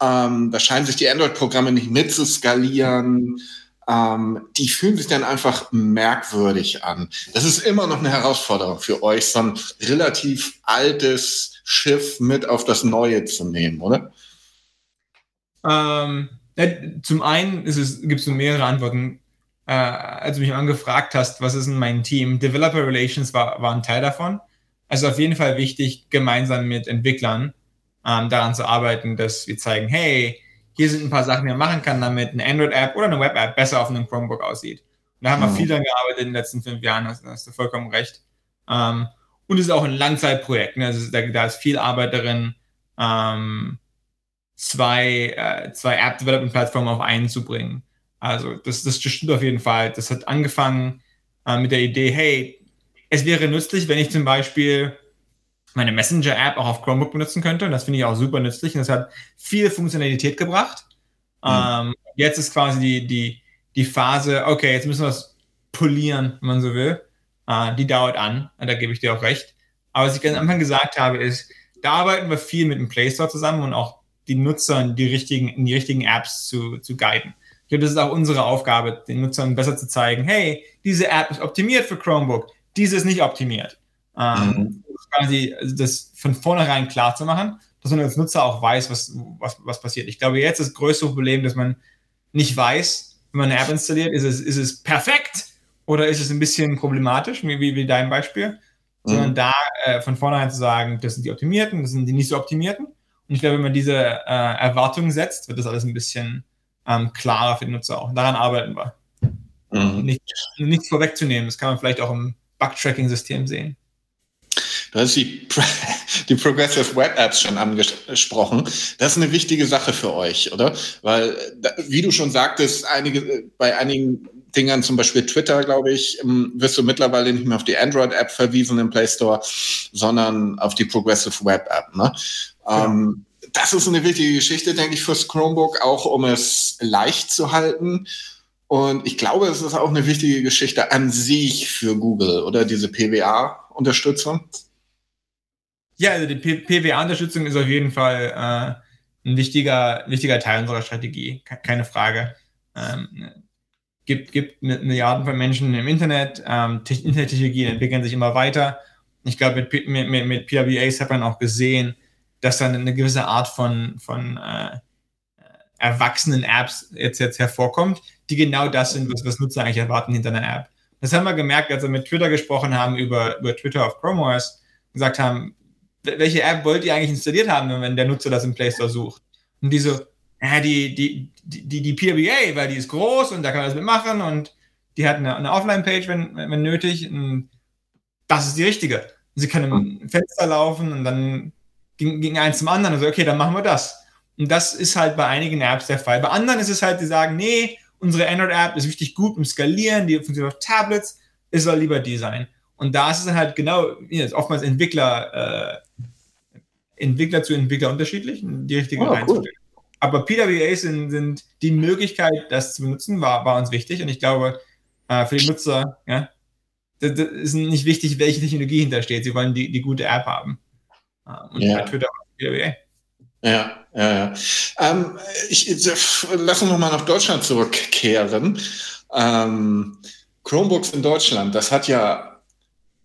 Ähm, da scheinen sich die Android-Programme nicht mitzuskalieren. Ähm, die fühlen sich dann einfach merkwürdig an. Das ist immer noch eine Herausforderung für euch, so ein relativ altes Schiff mit auf das Neue zu nehmen, oder? Ähm, zum einen gibt es mehrere Antworten äh, als du mich angefragt hast, was ist denn mein Team? Developer Relations war, war ein Teil davon. Also auf jeden Fall wichtig, gemeinsam mit Entwicklern ähm, daran zu arbeiten, dass wir zeigen, hey, hier sind ein paar Sachen, die man machen kann, damit eine Android-App oder eine Web-App besser auf einem Chromebook aussieht. Und da haben mhm. wir viel daran gearbeitet in den letzten fünf Jahren, hast, hast du vollkommen recht. Ähm, und es ist auch ein Langzeitprojekt. Ne? Also da, da, ist viel Arbeit darin, ähm, zwei, äh, zwei App-Development-Plattformen auf einen zu bringen. Also das, das stimmt auf jeden Fall. Das hat angefangen äh, mit der Idee, hey, es wäre nützlich, wenn ich zum Beispiel meine Messenger-App auch auf Chromebook benutzen könnte. Und das finde ich auch super nützlich. Und das hat viel Funktionalität gebracht. Mhm. Ähm, jetzt ist quasi die, die, die Phase, okay, jetzt müssen wir es polieren, wenn man so will. Äh, die dauert an. Und da gebe ich dir auch recht. Aber was ich ganz am Anfang gesagt habe, ist, da arbeiten wir viel mit dem Play Store zusammen und auch die Nutzer in die richtigen, in die richtigen Apps zu, zu guiden. Ich glaube, das ist auch unsere Aufgabe, den Nutzern besser zu zeigen, hey, diese App ist optimiert für Chromebook, diese ist nicht optimiert. Ähm, mhm. Quasi das von vornherein klar zu machen, dass man als Nutzer auch weiß, was, was, was passiert. Ich glaube, jetzt ist das größte Problem, dass man nicht weiß, wenn man eine App installiert, ist es, ist es perfekt oder ist es ein bisschen problematisch, wie, wie, wie dein Beispiel, mhm. sondern da äh, von vornherein zu sagen, das sind die optimierten, das sind die nicht so optimierten. Und ich glaube, wenn man diese äh, Erwartungen setzt, wird das alles ein bisschen ähm, klarer für den Nutzer auch. Daran arbeiten wir. Mhm. Nicht, nichts vorwegzunehmen, das kann man vielleicht auch im Bug-Tracking-System sehen. Du hast die, die Progressive Web Apps schon angesprochen. Das ist eine wichtige Sache für euch, oder? Weil, wie du schon sagtest, einige, bei einigen Dingern, zum Beispiel Twitter, glaube ich, ähm, wirst du mittlerweile nicht mehr auf die Android-App verwiesen im Play Store, sondern auf die Progressive Web App. Ne? Ja. Ähm, das ist eine wichtige Geschichte, denke ich, fürs Chromebook, auch um es leicht zu halten. Und ich glaube, es ist auch eine wichtige Geschichte an sich für Google oder diese PWA-Unterstützung. Ja, also die PWA-Unterstützung ist auf jeden Fall äh, ein wichtiger, wichtiger Teil unserer Strategie, keine Frage. Ähm, gibt, gibt Milliarden von Menschen im Internet, ähm, Internettechnologien entwickeln sich immer weiter. Ich glaube, mit, mit, mit PWAs hat man auch gesehen, dass dann eine gewisse Art von, von äh, erwachsenen Apps jetzt, jetzt hervorkommt, die genau das sind, was, was Nutzer eigentlich erwarten hinter einer App. Das haben wir gemerkt, als wir mit Twitter gesprochen haben über, über Twitter auf Chrome OS, gesagt haben, welche App wollt ihr eigentlich installiert haben, wenn der Nutzer das im Play Store sucht? Und die so, äh, die, die, die, die PRBA, weil die ist groß und da kann man das mitmachen und die hat eine, eine Offline-Page, wenn, wenn nötig. Und das ist die richtige. Sie kann im Fenster laufen und dann ging, ging eins zum anderen. Also, okay, dann machen wir das. Und das ist halt bei einigen Apps der Fall. Bei anderen ist es halt, die sagen, nee, unsere Android-App ist richtig gut im Skalieren, die funktioniert auf Tablets, es soll lieber die sein. Und da ist es halt genau, oftmals Entwickler, äh, Entwickler zu Entwickler unterschiedlich, die richtige oh, cool. Aber PWAs sind, sind, die Möglichkeit, das zu benutzen, war, war uns wichtig. Und ich glaube, äh, für die Nutzer, ja, das, das, ist nicht wichtig, welche Technologie hintersteht. Sie wollen die, die gute App haben. Äh, und ja. bei Twitter PWA. Ja, ja, ja. Ähm, ich, lass uns nochmal nach Deutschland zurückkehren. Ähm, Chromebooks in Deutschland, das hat ja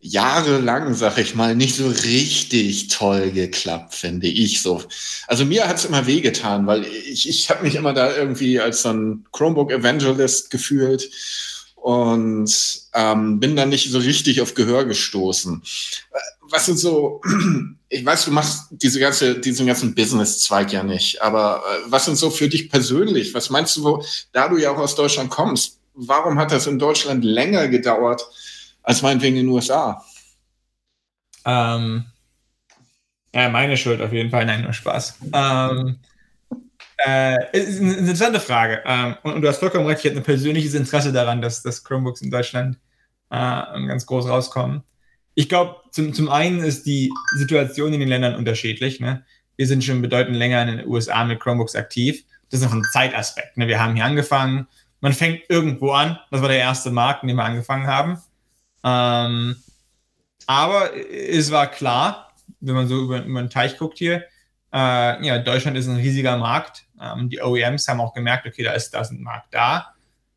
jahrelang, sag ich mal, nicht so richtig toll geklappt, finde ich so. Also mir hat's immer wehgetan, weil ich, ich habe mich immer da irgendwie als so ein Chromebook-Evangelist gefühlt und ähm, bin dann nicht so richtig auf Gehör gestoßen. Was sind so, ich weiß, du machst diese ganze, diesen ganzen Business-Zweig ja nicht, aber äh, was sind so für dich persönlich? Was meinst du, wo, da du ja auch aus Deutschland kommst, warum hat das in Deutschland länger gedauert, als meinetwegen in den USA. Ähm, ja, meine Schuld auf jeden Fall. Nein, nur Spaß. Ähm, äh, ist eine interessante Frage. Ähm, und, und, du hast vollkommen recht, ich hätte ein persönliches Interesse daran, dass, dass Chromebooks in Deutschland äh, ganz groß rauskommen. Ich glaube, zum, zum einen ist die Situation in den Ländern unterschiedlich. Ne? Wir sind schon bedeutend länger in den USA mit Chromebooks aktiv. Das ist noch ein Zeitaspekt. Ne? Wir haben hier angefangen. Man fängt irgendwo an. Das war der erste Markt, in dem wir angefangen haben. Ähm, aber es war klar, wenn man so über, über den Teich guckt hier, äh, ja, Deutschland ist ein riesiger Markt. Ähm, die OEMs haben auch gemerkt, okay, da ist, da ist ein Markt da.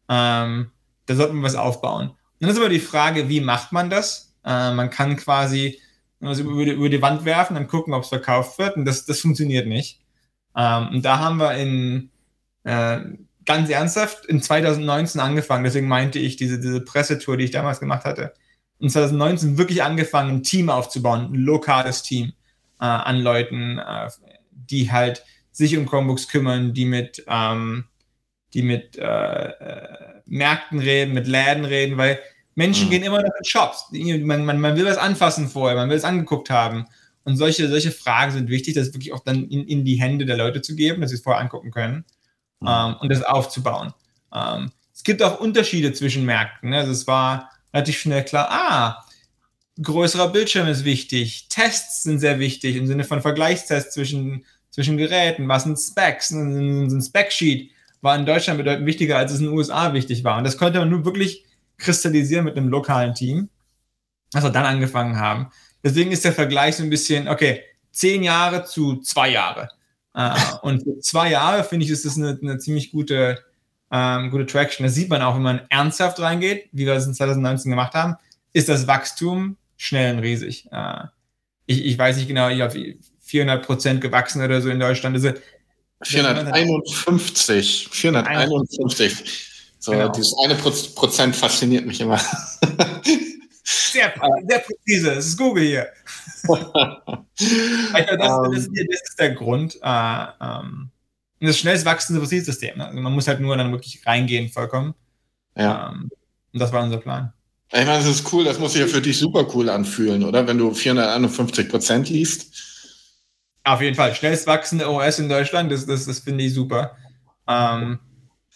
Ähm, da sollten wir was aufbauen. Und dann ist aber die Frage, wie macht man das? Äh, man kann quasi also über, die, über die Wand werfen, dann gucken, ob es verkauft wird. Und das, das funktioniert nicht. Ähm, und da haben wir in äh, ganz ernsthaft in 2019 angefangen. Deswegen meinte ich, diese, diese Pressetour, die ich damals gemacht hatte, in 2019 wirklich angefangen, ein Team aufzubauen, ein lokales Team äh, an Leuten, äh, die halt sich um Chromebooks kümmern, die mit, ähm, die mit äh, äh Märkten reden, mit Läden reden, weil Menschen mhm. gehen immer noch in Shops. Man, man, man will was anfassen vorher, man will es angeguckt haben. Und solche, solche Fragen sind wichtig, das wirklich auch dann in, in die Hände der Leute zu geben, dass sie es vorher angucken können. Ähm, und das aufzubauen. Ähm, es gibt auch Unterschiede zwischen Märkten. Ne? Also es war relativ schnell klar, ah, größerer Bildschirm ist wichtig, Tests sind sehr wichtig im Sinne von Vergleichstests zwischen, zwischen Geräten, was sind Specs, ein, ein Spec-Sheet war in Deutschland bedeutend wichtiger, als es in den USA wichtig war. Und das konnte man nur wirklich kristallisieren mit einem lokalen Team, was wir dann angefangen haben. Deswegen ist der Vergleich so ein bisschen, okay, zehn Jahre zu zwei Jahre. Uh, und für zwei Jahre finde ich, ist das eine, eine ziemlich gute, ähm, gute Traction. Das sieht man auch, wenn man ernsthaft reingeht, wie wir es in 2019 gemacht haben, ist das Wachstum schnell und riesig. Uh, ich, ich, weiß nicht genau, ich habe 400 Prozent gewachsen oder so in Deutschland. Also, 451, 451. So, genau. dieses eine Prozent fasziniert mich immer. Sehr, sehr präzise, das ist Google hier. Das, das, um, das, ist der Grund. Äh, ähm, das schnellst wachsende Fossilsystem. Ne? Also man muss halt nur dann wirklich reingehen, vollkommen. Ja. Ähm, und das war unser Plan. Ich meine, das ist cool, das muss sich ja für dich super cool anfühlen, oder? Wenn du 451 Prozent liest. Auf jeden Fall. Schnellst wachsende OS in Deutschland, das, das, das finde ich super. Ähm,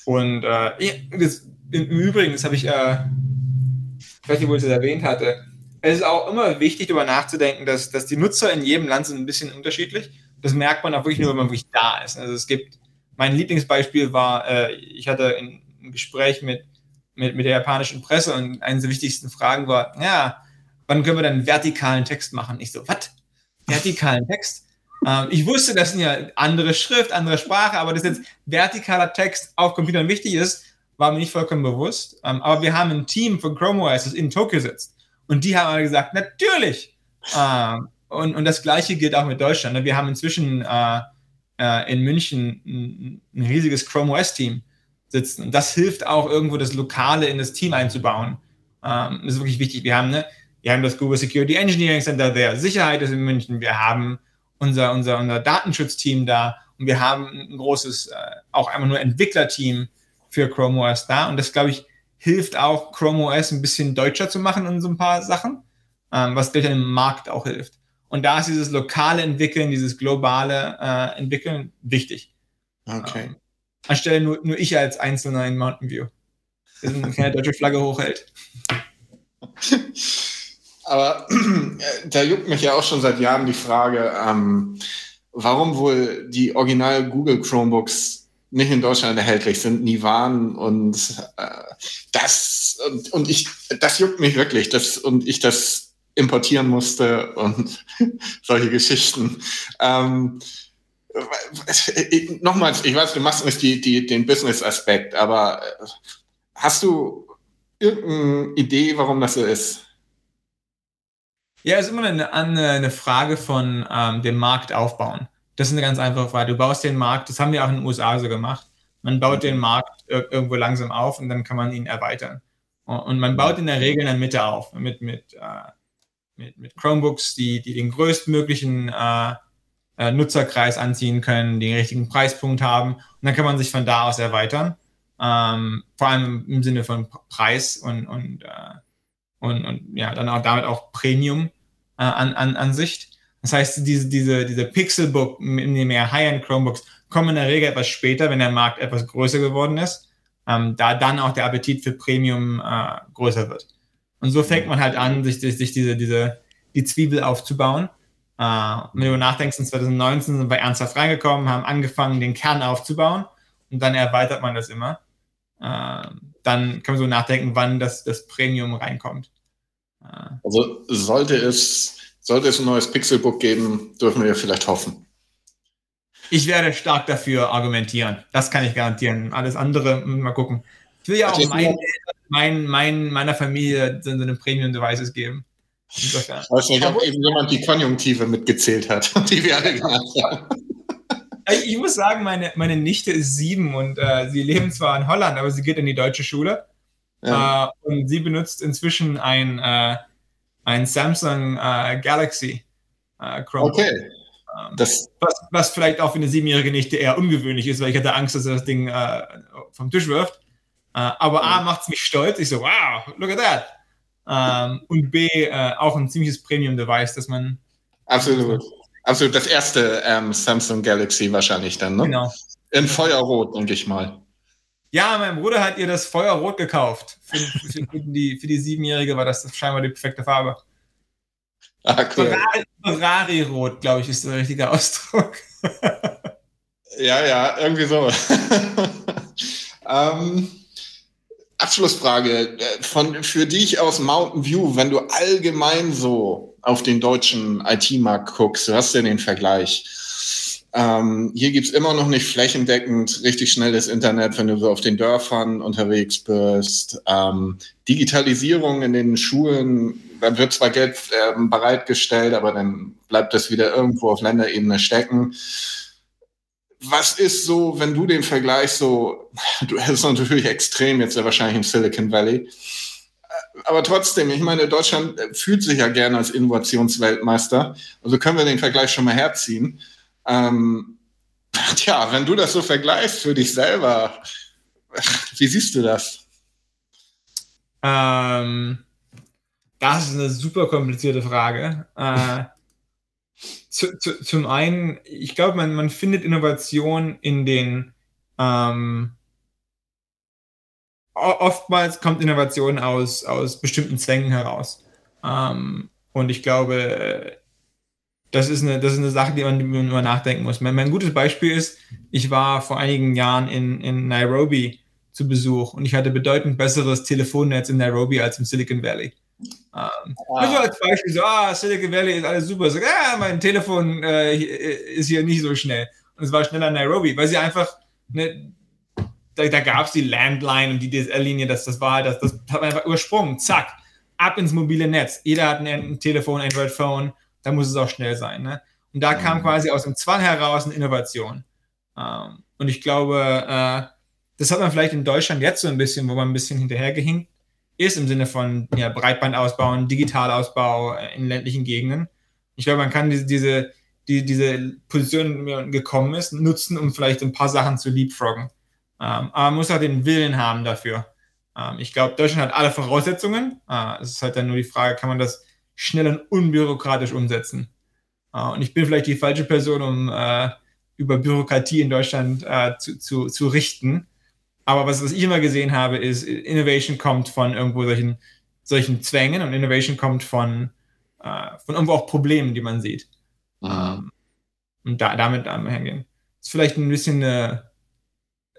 und äh, das, im Übrigen, das habe ich, äh, ich weiß nicht, wo ich das erwähnt hatte, es ist auch immer wichtig, darüber nachzudenken, dass, dass die Nutzer in jedem Land sind ein bisschen unterschiedlich. das merkt man auch wirklich nur, wenn man wirklich da ist. Also es gibt, mein Lieblingsbeispiel war, äh, ich hatte ein, ein Gespräch mit, mit, mit der japanischen Presse und eine der wichtigsten Fragen war, ja, wann können wir dann vertikalen Text machen? Ich so, was? Vertikalen Text? ähm, ich wusste, das sind ja andere Schrift, andere Sprache, aber dass jetzt vertikaler Text auf Computern wichtig ist, war mir nicht vollkommen bewusst. Ähm, aber wir haben ein Team von Chrome OS, das in Tokio sitzt. Und die haben gesagt, natürlich. Ähm, und, und das Gleiche gilt auch mit Deutschland. Ne? Wir haben inzwischen äh, äh, in München ein, ein riesiges Chrome OS-Team sitzen. Und das hilft auch irgendwo, das Lokale in das Team einzubauen. Ähm, das ist wirklich wichtig. Wir haben, ne, wir haben das Google Security Engineering Center der Sicherheit ist in München. Wir haben unser, unser, unser Datenschutzteam da und wir haben ein großes, äh, auch einmal nur Entwicklerteam für Chrome OS da. Und das, glaube ich, hilft auch, Chrome OS ein bisschen deutscher zu machen in so ein paar Sachen, ähm, was durch den Markt auch hilft. Und da ist dieses lokale Entwickeln, dieses globale äh, Entwickeln wichtig. Okay. Ähm, anstelle nur, nur ich als Einzelner in Mountain View, der keine deutsche Flagge hochhält. Aber äh, da juckt mich ja auch schon seit Jahren die Frage, ähm, warum wohl die Original Google Chromebooks nicht in Deutschland erhältlich sind, nie waren und äh, das und, und ich das juckt mich wirklich, das und ich das importieren musste und solche Geschichten. Ähm, nochmals, ich weiß, du machst nicht die, die, den Business-Aspekt, aber äh, hast du irgendeine Idee, warum das so ist? Ja, es ist immer eine, eine Frage von ähm, dem Markt aufbauen. Das ist eine ganz einfache Frage. Du baust den Markt, das haben wir auch in den USA so gemacht. Man baut den Markt irgendwo langsam auf und dann kann man ihn erweitern. Und man baut in der Regel in der Mitte auf mit, mit, äh, mit, mit Chromebooks, die, die den größtmöglichen äh, äh, Nutzerkreis anziehen können, den richtigen Preispunkt haben. Und dann kann man sich von da aus erweitern. Ähm, vor allem im Sinne von Preis und, und, äh, und, und ja, dann auch damit auch Premium äh, an, an, an Sicht. Das heißt, diese, diese, diese Pixelbook, mehr High-End Chromebooks, kommen in der Regel etwas später, wenn der Markt etwas größer geworden ist, ähm, da dann auch der Appetit für Premium äh, größer wird. Und so fängt man halt an, sich, sich diese, diese, die Zwiebel aufzubauen. Äh, wenn du nachdenkst, in 2019 sind wir ernsthaft reingekommen, haben angefangen, den Kern aufzubauen und dann erweitert man das immer. Äh, dann kann man so nachdenken, wann das, das Premium reinkommt. Äh. Also sollte es, sollte es ein neues Pixelbook geben, dürfen wir vielleicht hoffen. Ich werde stark dafür argumentieren. Das kann ich garantieren. Alles andere, mal gucken. Ich will ja auch mein, mein, mein, meiner Familie so eine Premium-Devices geben. Insofern. Ich weiß nicht, ob eben jemand die Konjunktive mitgezählt hat, die wir alle gemacht haben. Ich muss sagen, meine, meine Nichte ist sieben und äh, sie leben zwar in Holland, aber sie geht in die deutsche Schule. Ja. Äh, und sie benutzt inzwischen ein, äh, ein Samsung äh, Galaxy äh, Chromebook. Okay. Ähm, das was, was vielleicht auch für eine siebenjährige Nichte eher ungewöhnlich ist, weil ich hatte Angst, dass er das Ding äh, vom Tisch wirft. Äh, aber A, macht es mich stolz. Ich so, wow, look at that. Ähm, und B, äh, auch ein ziemliches Premium-Device, dass man. Absolut. Absolut. Das erste ähm, Samsung Galaxy wahrscheinlich dann, ne? Genau. In Feuerrot, denke ich mal. Ja, mein Bruder hat ihr das Feuerrot gekauft. Für, für, für die, für die Siebenjährige war das scheinbar die perfekte Farbe. Ah, cool. Ferrari-Rot, glaube ich, ist der richtige Ausdruck. ja, ja, irgendwie so. ähm, Abschlussfrage äh, von, für dich aus Mountain View, wenn du allgemein so auf den deutschen IT-Markt guckst, du hast ja den Vergleich. Ähm, hier gibt's immer noch nicht flächendeckend richtig schnelles Internet, wenn du so auf den Dörfern unterwegs bist. Ähm, Digitalisierung in den Schulen, da wird zwar Geld äh, bereitgestellt, aber dann bleibt das wieder irgendwo auf Länderebene stecken was ist so, wenn du den Vergleich so, du hast natürlich extrem jetzt ja wahrscheinlich im Silicon Valley, aber trotzdem, ich meine, Deutschland fühlt sich ja gerne als Innovationsweltmeister, also können wir den Vergleich schon mal herziehen. Ähm, tja, wenn du das so vergleichst für dich selber, wie siehst du das? Ähm, das ist eine super komplizierte Frage. Äh, zu, zu, zum einen, ich glaube, man, man findet Innovation in den ähm, oftmals kommt Innovation aus, aus bestimmten Zwängen heraus. Ähm, und ich glaube, das ist eine, das ist eine Sache, die man, die man immer nachdenken muss. Mein, mein, gutes Beispiel ist, ich war vor einigen Jahren in, in Nairobi zu Besuch und ich hatte bedeutend besseres Telefonnetz in Nairobi als im Silicon Valley. Ähm, ah. Also als Beispiel so, ah, Silicon Valley ist alles super. So, ah, mein Telefon äh, ist hier nicht so schnell. Und es war schneller in Nairobi, weil sie einfach, ne, da, da gab es die Landline und die DSL-Linie, das, das war halt, das, das hat man einfach übersprungen, zack, ab ins mobile Netz. Jeder hat ein, ein Telefon, Android-Phone, da muss es auch schnell sein. Ne? Und da kam mhm. quasi aus dem Zwang heraus eine Innovation. Ähm, und ich glaube, äh, das hat man vielleicht in Deutschland jetzt so ein bisschen, wo man ein bisschen hinterhergehinkt ist, im Sinne von ja, Breitbandausbau, Digitalausbau äh, in ländlichen Gegenden. Ich glaube, man kann diese, diese, die, diese Position, die gekommen ist, nutzen, um vielleicht ein paar Sachen zu leapfroggen. Ähm, aber man muss auch den Willen haben dafür. Ähm, ich glaube, Deutschland hat alle Voraussetzungen. Äh, es ist halt dann nur die Frage, kann man das schnell und unbürokratisch umsetzen? Äh, und ich bin vielleicht die falsche Person, um äh, über Bürokratie in Deutschland äh, zu, zu, zu richten. Aber was, was ich immer gesehen habe, ist, Innovation kommt von irgendwo solchen, solchen Zwängen und Innovation kommt von, von irgendwo auch Problemen, die man sieht. Mhm. und da, damit einhergehen. Das ist vielleicht ein bisschen eine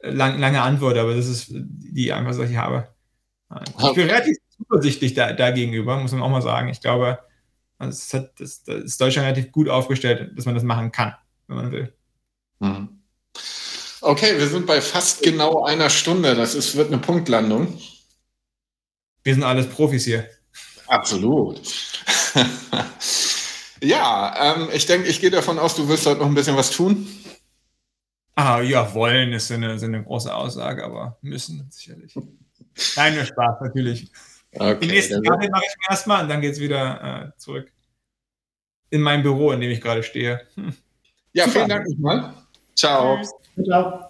lang, lange Antwort, aber das ist die einfach, was ich habe. Ich bin relativ zuversichtlich da, dagegenüber, muss man auch mal sagen. Ich glaube, das, hat, das, das ist Deutschland relativ gut aufgestellt, dass man das machen kann, wenn man will. Mhm. Okay, wir sind bei fast genau einer Stunde. Das ist, wird eine Punktlandung. Wir sind alles Profis hier. Absolut. ja, ähm, ich denke, ich gehe davon aus, du wirst heute noch ein bisschen was tun. Ah, ja, wollen ist eine, ist eine große Aussage, aber müssen sicherlich. Nein, nur Spaß, natürlich. Okay, Die nächsten Jahre mache ich mir erstmal und dann geht es wieder äh, zurück in mein Büro, in dem ich gerade stehe. Hm. Ja, Super. vielen Dank nochmal. Ciao. Ciao.